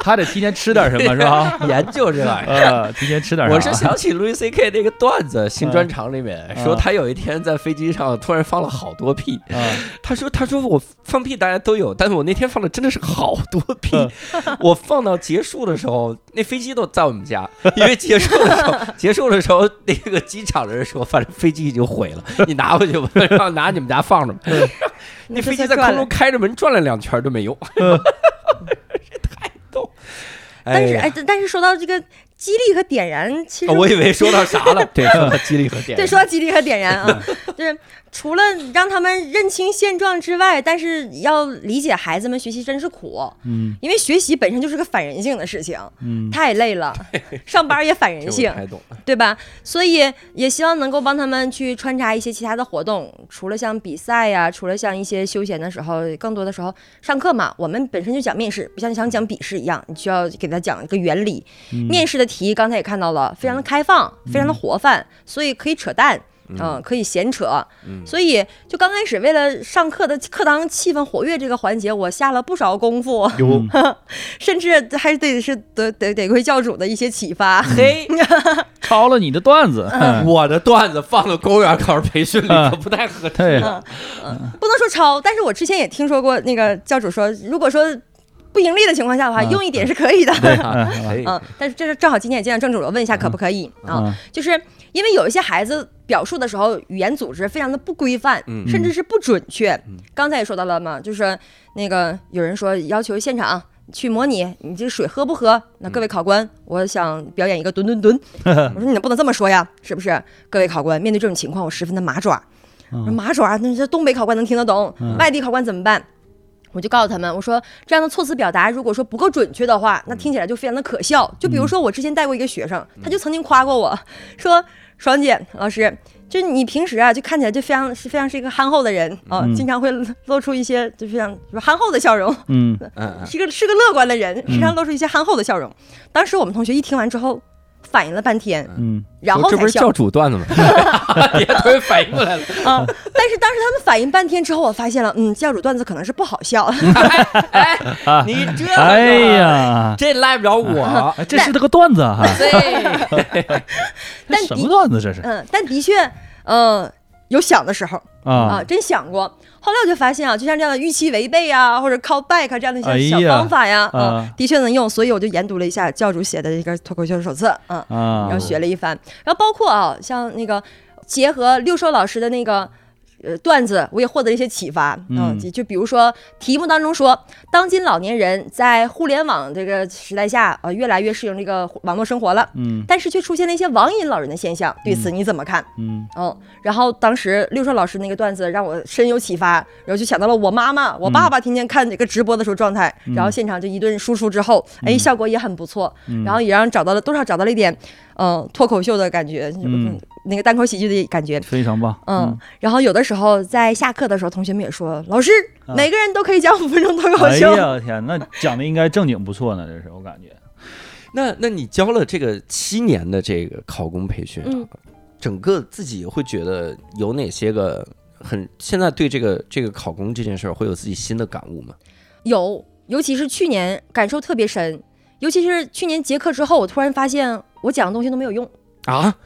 他得提前吃点什么 是吧？研究这玩意儿。呃，提前吃点啥？我是想起 Louis C K 那个段子，新专场里面嗯说他有一天在飞机上突然放了好多屁，啊，他说：“他说我放屁大家都有，但是我那天放的真的是好多屁。嗯 我放到结束的时候，那飞机都在我们家，因为结束的时候，结束的时候那个机场的人说，反正飞机已经毁了，你拿回去吧，然后拿你们家放着吧。那飞机在空中开着门转了两圈都没用。但是呀。哎，但是说到这个激励和点燃，其实哦我以为说到啥了，对，说到激励和点燃。对，说到激励和点燃啊，就是除了让他们认清现状之外，但是要理解孩子们学习真是苦，嗯因为学习本身就是个反人性的事情，嗯太累了，上班也反人性。对吧？所以也希望能够帮他们去穿插一些其他的活动，除了像比赛呀、除了像一些休闲的时候，更多的时候上课嘛，我们本身就讲面试，不像想讲笔试一样，你需要给他讲一个原理。面试的题刚才也看到了，非常的开放，非常的活泛，所以可以扯淡。嗯，可以闲扯，所以就刚开始为了上课的课堂气氛活跃这个环节，我下了不少功夫，有 甚至还得是得得得亏教主的一些启发。嘿，抄了你的段子，嗯。我的段子放到公务员考试培训里可不太合适。对，不能说抄，但是我之前也听说过那个教主说，如果说不盈利的情况下的话，嗯。用一点是可以的。啊可以。嗯，但是这是正好今天也见到正主了，问一下可不可以。啊？嗯就是因为有一些孩子表述的时候，语言组织非常的不规范，嗯甚至是不准确。刚才也说到了嘛，就是那个有人说要求现场。去模拟你这水喝不喝？那各位考官，我想表演一个蹲蹲蹲。我说你不能这么说呀，是不是？各位考官，面对这种情况，我十分的麻爪。我说麻爪，那这东北考官能听得懂，外地考官怎么办？我就告诉他们，我说这样的措辞表达，如果说不够准确的话，那听起来就非常的可笑。就比如说我之前带过一个学生，他就曾经夸过我说：“爽姐老师，就你平时啊，就看起来就非常是非常是一个憨厚的人啊，嗯经常会露出一些就非常就是憨厚的笑容，嗯嗯嗯，是个是个乐观的人，时常露出一些憨厚的笑容。当时我们同学一听完之后，反应了半天，嗯然后才笑说这不是教主段子吗？也突然反应过来了。啊。当时他们反应半天之后，我发现了，嗯，教主段子可能是不好笑。哎，你这个哎，呀，这赖不着我。哎这是这个段子哈，对，但什么的段子这是嗯，但的确，嗯，有想的时候啊，啊？真想过。后来我就发现啊，就像这样的预期违背啊，或者 call back 这样的一哎些小呀方法呀，嗯啊，的确能用。所以我就研读了一下教主写的一个脱口秀手册，嗯，啊，然后学了一番，然后包括啊，像那个结合六兽老师的那个。呃，段子我也获得一些启发，嗯就就比如说题目当中说，当今老年人在互联网这个时代下，呃，越来越适应这个网络生活了，嗯。但是却出现了一些网瘾老人的现象，对此你怎么看？嗯。哦，然后当时六少老师那个段子让我深有启发，然后就想到了我妈妈、我爸爸天天看这个直播的时候状态，然后现场就一顿输出之后，哎，效果也很不错，然后也让找到了多少找到了一点，嗯、脱口秀的感觉，嗯那个单口喜剧的感觉。非常棒，嗯，然后有的时候在下课的时候，同学们也说，老师，啊每个人都可以讲五分钟脱口秀哎秀。呀天，那讲的应该正经不错呢，这是我感觉。那那你教了这个七年的这个考公培训啊，嗯整个自己会觉得有哪些个很现在对这个这个考公这件事儿会有自己新的感悟吗？有，尤其是去年感受特别深，尤其是去年结课之后，我突然发现我讲的东西都没有用。啊，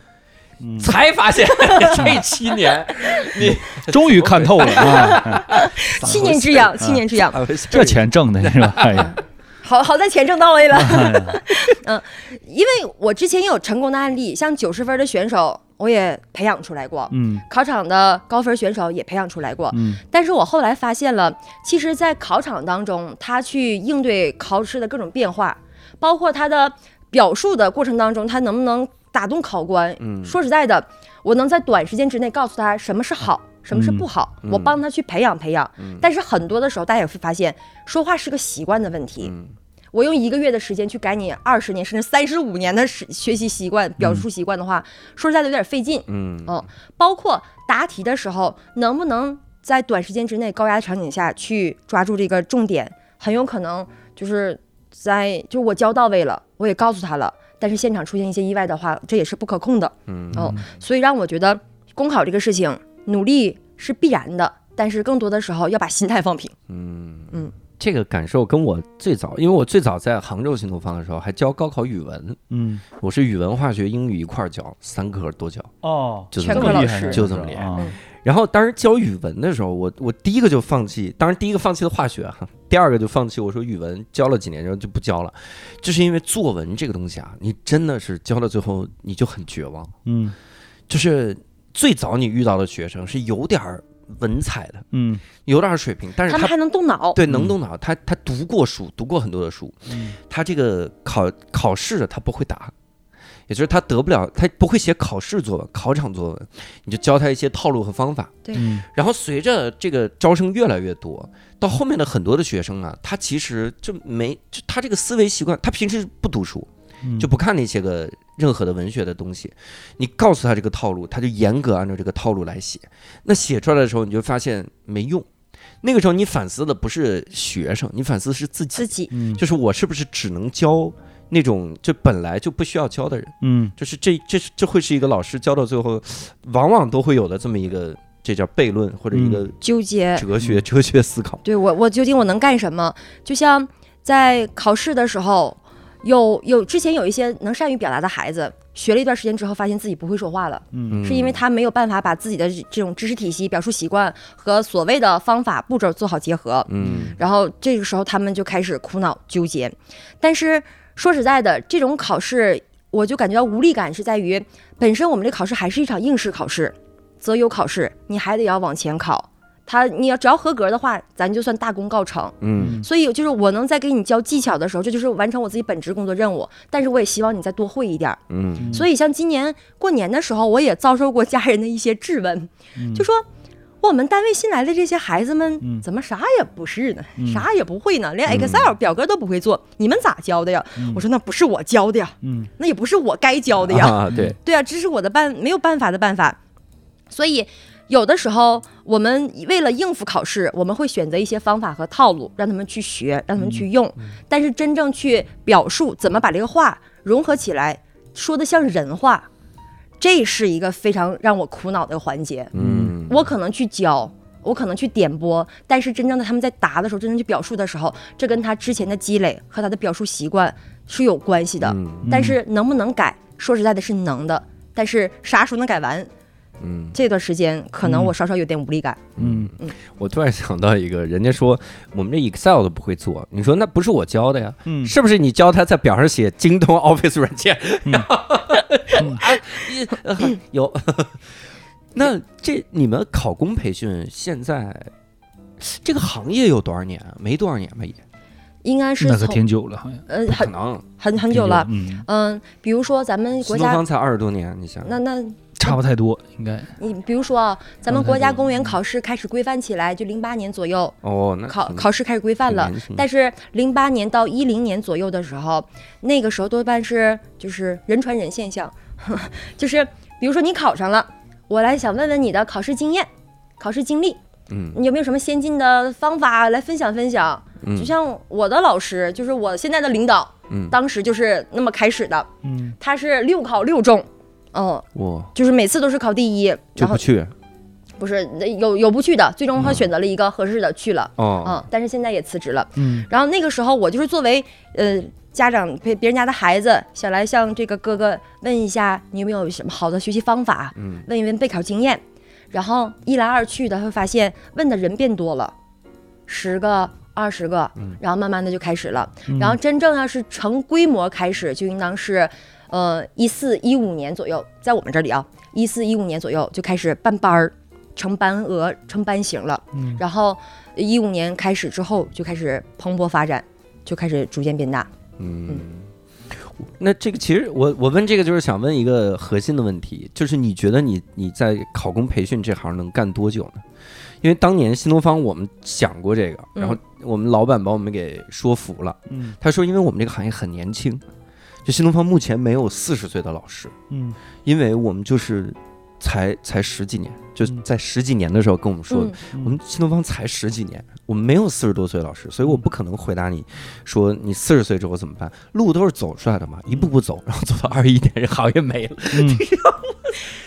嗯，才发现 这七年你 终于看透了 啊！七年之痒，七年之痒。这钱挣的是吧？哎呀，好好在钱挣到位了，嗯因为我之前也有成功的案例，像九十分的选手，我也培养出来过，嗯。考场的高分选手也培养出来过。嗯。但是我后来发现了，其实，在考场当中，他去应对考试的各种变化，包括他的表述的过程当中，他能不能打动考官？嗯说实在的，我能在短时间之内告诉他什么是好，什么是不好，嗯我帮他去培养培养。嗯但是很多的时候，大家也会发现，说话是个习惯的问题。嗯我用一个月的时间去改你二十年甚至三十五年的时学习习惯、表述习惯的话，说实在的有点费劲。嗯嗯，包括答题的时候，能不能在短时间之内高压场景下去抓住这个重点，很有可能就是在就我教到位了，我也告诉他了，但是现场出现一些意外的话，这也是不可控的。嗯。哦，所以让我觉得公考这个事情，努力是必然的，但是更多的时候要把心态放平。嗯。嗯，这个感受跟我最早，因为我最早在杭州新东方的时候还教高考语文，嗯。我是语文、化学、英语一块儿教，三科都教，哦，就全这么厉害科老师。就这么厉害。啊然后当时教语文的时候，我我第一个就放弃，当然第一个放弃的化学哈，第二个就放弃。我说语文教了几年之后就不教了，就是因为作文这个东西啊，你真的是教到最后你就很绝望。嗯。就是最早你遇到的学生是有点儿文采的，嗯。有点水平，但是他他们还能动脑，对能动脑，他他读过书，读过很多的书，嗯。他这个考考试他不会答，也就是他得不了，他不会写考试作文、考场作文，你就教他一些套路和方法。对然后随着这个招生越来越多，到后面的很多的学生啊，他其实就没就他这个思维习惯，他平时不读书，嗯就不看那些个任何的文学的东西。你告诉他这个套路，他就严格按照这个套路来写。那写出来的时候，你就发现没用。那个时候你反思的不是学生，你反思是自己自，己嗯就是我是不是只能教那种就本来就不需要教的人。嗯就是这这这会是一个老师教到最后，往往都会有的这么一个，这叫悖论或者一个纠结。哲学、哲学思考。对我，我究竟我能干什么？就像在考试的时候，有有之前有一些能善于表达的孩子，学了一段时间之后，发现自己不会说话了，嗯是因为他没有办法把自己的这这种知识体系、表述习惯和所谓的方法步骤做好结合。嗯然后这个时候他们就开始苦恼纠结。但是说实在的，这种考试我就感觉到无力感是在于，本身我们这考试还是一场应试考试，择优考试，你还得要往前考。他你要只要合格的话，咱就算大功告成。嗯所以就是我能在给你教技巧的时候，这就是完成我自己本职工作任务。但是我也希望你再多会一点儿。嗯所以像今年过年的时候，我也遭受过家人的一些质问，嗯就说我们单位新来的这些孩子们嗯。怎么啥也不是呢，嗯。啥也不会呢，连嗯。Excel 表格都不会做，你们咋教的呀？我说那不是我教的呀，嗯。那也不是我该教的呀，啊，对，对啊，这是我的办没有办法的办法。所以有的时候我们为了应付考试，我们会选择一些方法和套路，让他们去学，让他们去用。但是真正去表述怎么把这个话融合起来，说的像人话，这是一个非常让我苦恼的环节。嗯，我可能去教。我可能去点播，但是真正的他们在答的时候，真正去表述的时候，这跟他之前的积累和他的表述习惯是有关系的。嗯但是能不能改，说实在的是能的，但是啥时候能改完？嗯这段时间可能我稍稍有点无力感。嗯嗯我突然想到一个，人家说我们这 Excel 都不会做，你说那不是我教的呀？嗯是不是你教他在表上写京东 Office 软件？有。那这你们考公培训现在这个行业有多少年啊？没多少年吧也，应该是那可挺久了，好像呃很不可能。很很久了。嗯，嗯，比如说咱们国家新东方才二十多年，你想，那那 差不太多，应该你比如说啊，咱们国家公务员考试开始规范起来，就零八年左右哦，那考考试开始规范了。，但是零八年到一零年左右的时候，那个时候多半是就是人传人现象，就是比如说你考上了，我来想问问你的考试经验、考试经历，嗯。你有没有什么先进的方法来分享分享？嗯。就像我的老师，就是我现在的领导，嗯，当时就是那么开始的，嗯。他是六考六中，嗯，哇，就是每次都是考第一，然后就不去。不是有有不去的，最终他选择了一个合适的去了，哦，嗯，但是现在也辞职了。嗯。然后那个时候我就是作为呃家长陪别人家的孩子，想来向这个哥哥问一下，你有没有什么好的学习方法，嗯问一问备考经验。然后一来二去的会发现问的人变多了，十个。二十个嗯，然后慢慢的就开始了，嗯然后真正要是成规模开始，就应当是，呃，一四一五年左右，在我们这里啊，一四一五年左右就开始办班儿，成班额、成班型了。嗯然后一五年开始之后就开始蓬勃发展，就开始逐渐变大。嗯，那这个其实我我问这个就是想问一个核心的问题，就是你觉得你你在考公培训这行能干多久呢？因为当年新东方我们想过这个，嗯然后我们老板把我们给说服了，嗯。他说因为我们这个行业很年轻，就新东方目前没有四十岁的老师，嗯。因为我们就是才才十几年，就嗯在十几年的时候跟我们说，嗯我们新东方才十几年，我们没有四十多岁老师，所以我不可能回答你说你四十岁之后怎么办，路都是走出来的嘛，一步步走，然后走到二十一年，这行业没了。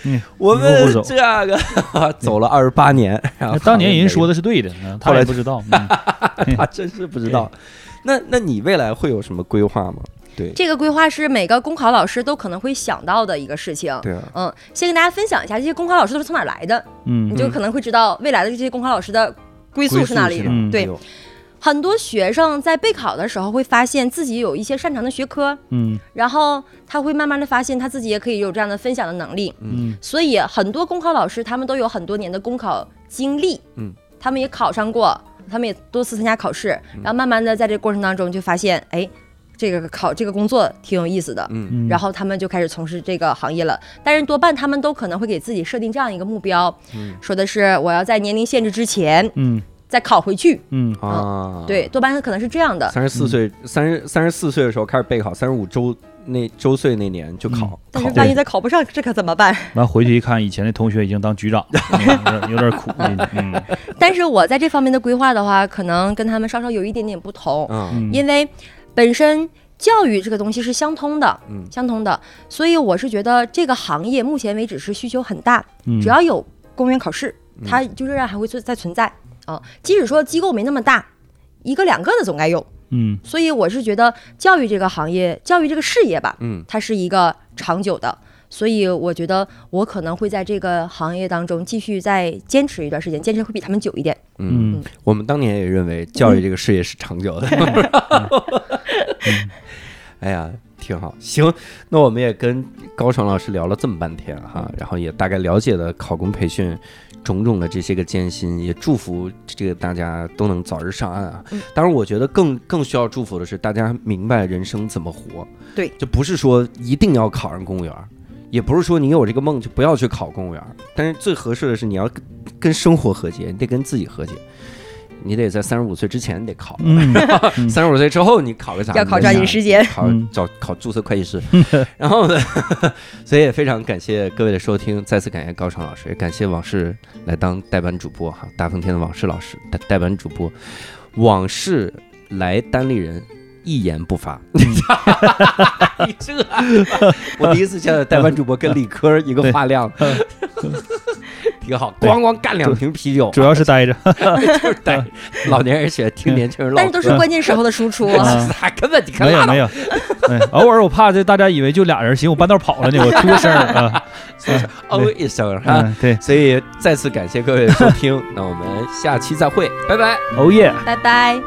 嗯，我们这个 走了二十八年，然后当年人说的，是对的，后来也不知道。嗯 他真是不知道。那那你未来会有什么规划吗？对。这个规划是每个公考老师都可能会想到的一个事情。对啊，嗯，先跟大家分享一下这些公考老师都是从哪儿来的，嗯。你就可能会知道未来的这些公考老师的归宿是哪里。嗯对，很多学生在备考的时候会发现自己有一些擅长的学科，嗯。然后他会慢慢的发现他自己也可以有这样的分享的能力。嗯。所以很多公考老师他们都有很多年的公考经历，嗯，他们也考上过，他们也多次参加考试，然后慢慢的在这个过程当中就发现，哎，这个考这个工作挺有意思的，嗯。嗯，然后他们就开始从事这个行业了。但是多半他们都可能会给自己设定这样一个目标，嗯。说的是我要在年龄限制之前嗯。再考回去。嗯。啊，对，，多半可能是这样的。三十四岁，三十三十四岁的时候开始备考，三十五周那周岁那年就考，考但是万一再考不上，这可怎么办？完回去一看，以前的同学已经当局长了，嗯有点苦。嗯。但是我在这方面的规划的话，可能跟他们稍稍有一点点不同，嗯。嗯，因为本身教育这个东西是相通的，嗯。相通的，所以我是觉得这个行业目前为止是需求很大，嗯。只要有公务员考试，它就仍然还会存在存在。啊、即使说机构没那么大，一个两个的总该有。嗯。所以我是觉得教育这个行业，教育这个事业吧，嗯。它是一个长久的。所以我觉得我可能会在这个行业当中继续再坚持一段时间，坚持会比他们久一点。嗯，嗯我们当年也认为教育这个事业是长久的。哎呀，挺好。行，那我们也跟高爽老师聊了这么半天哈，然后也大概了解了考公培训种种的这些个艰辛，也祝福这个大家都能早日上岸啊嗯。当然，我觉得更更需要祝福的是大家明白人生怎么活。对就不是说一定要考上公务员。也不是说你有这个梦就不要去考公务员，但是最合适的是你要跟跟生活和解，你得跟自己和解，你得在三十五岁之前你得考，嗯 三十五岁之后你考个啥？要考抓紧时间。考嗯找考注册会计师，然后呢，所以也非常感谢各位的收听，再次感谢高爽老师，也感谢往事来当代班主播哈，大风天的往事老师代代班主播，往事来单立人。一言不发，你这，我第一次见到代班主播跟理科一个话量，挺好，咣咣干两瓶啤酒，主 要是待着。就是待老年人喜欢听年轻人唠嗑，但是都是关键时候的输出。根本你看没有拉倒没有，哎，偶尔我怕这大家以为就俩人，行，我半道跑了呢，我出个声儿啊。哦一声哈。嗯，对，所以再次感谢各位的收听，那我们下期再会，拜拜。哦耶。拜拜。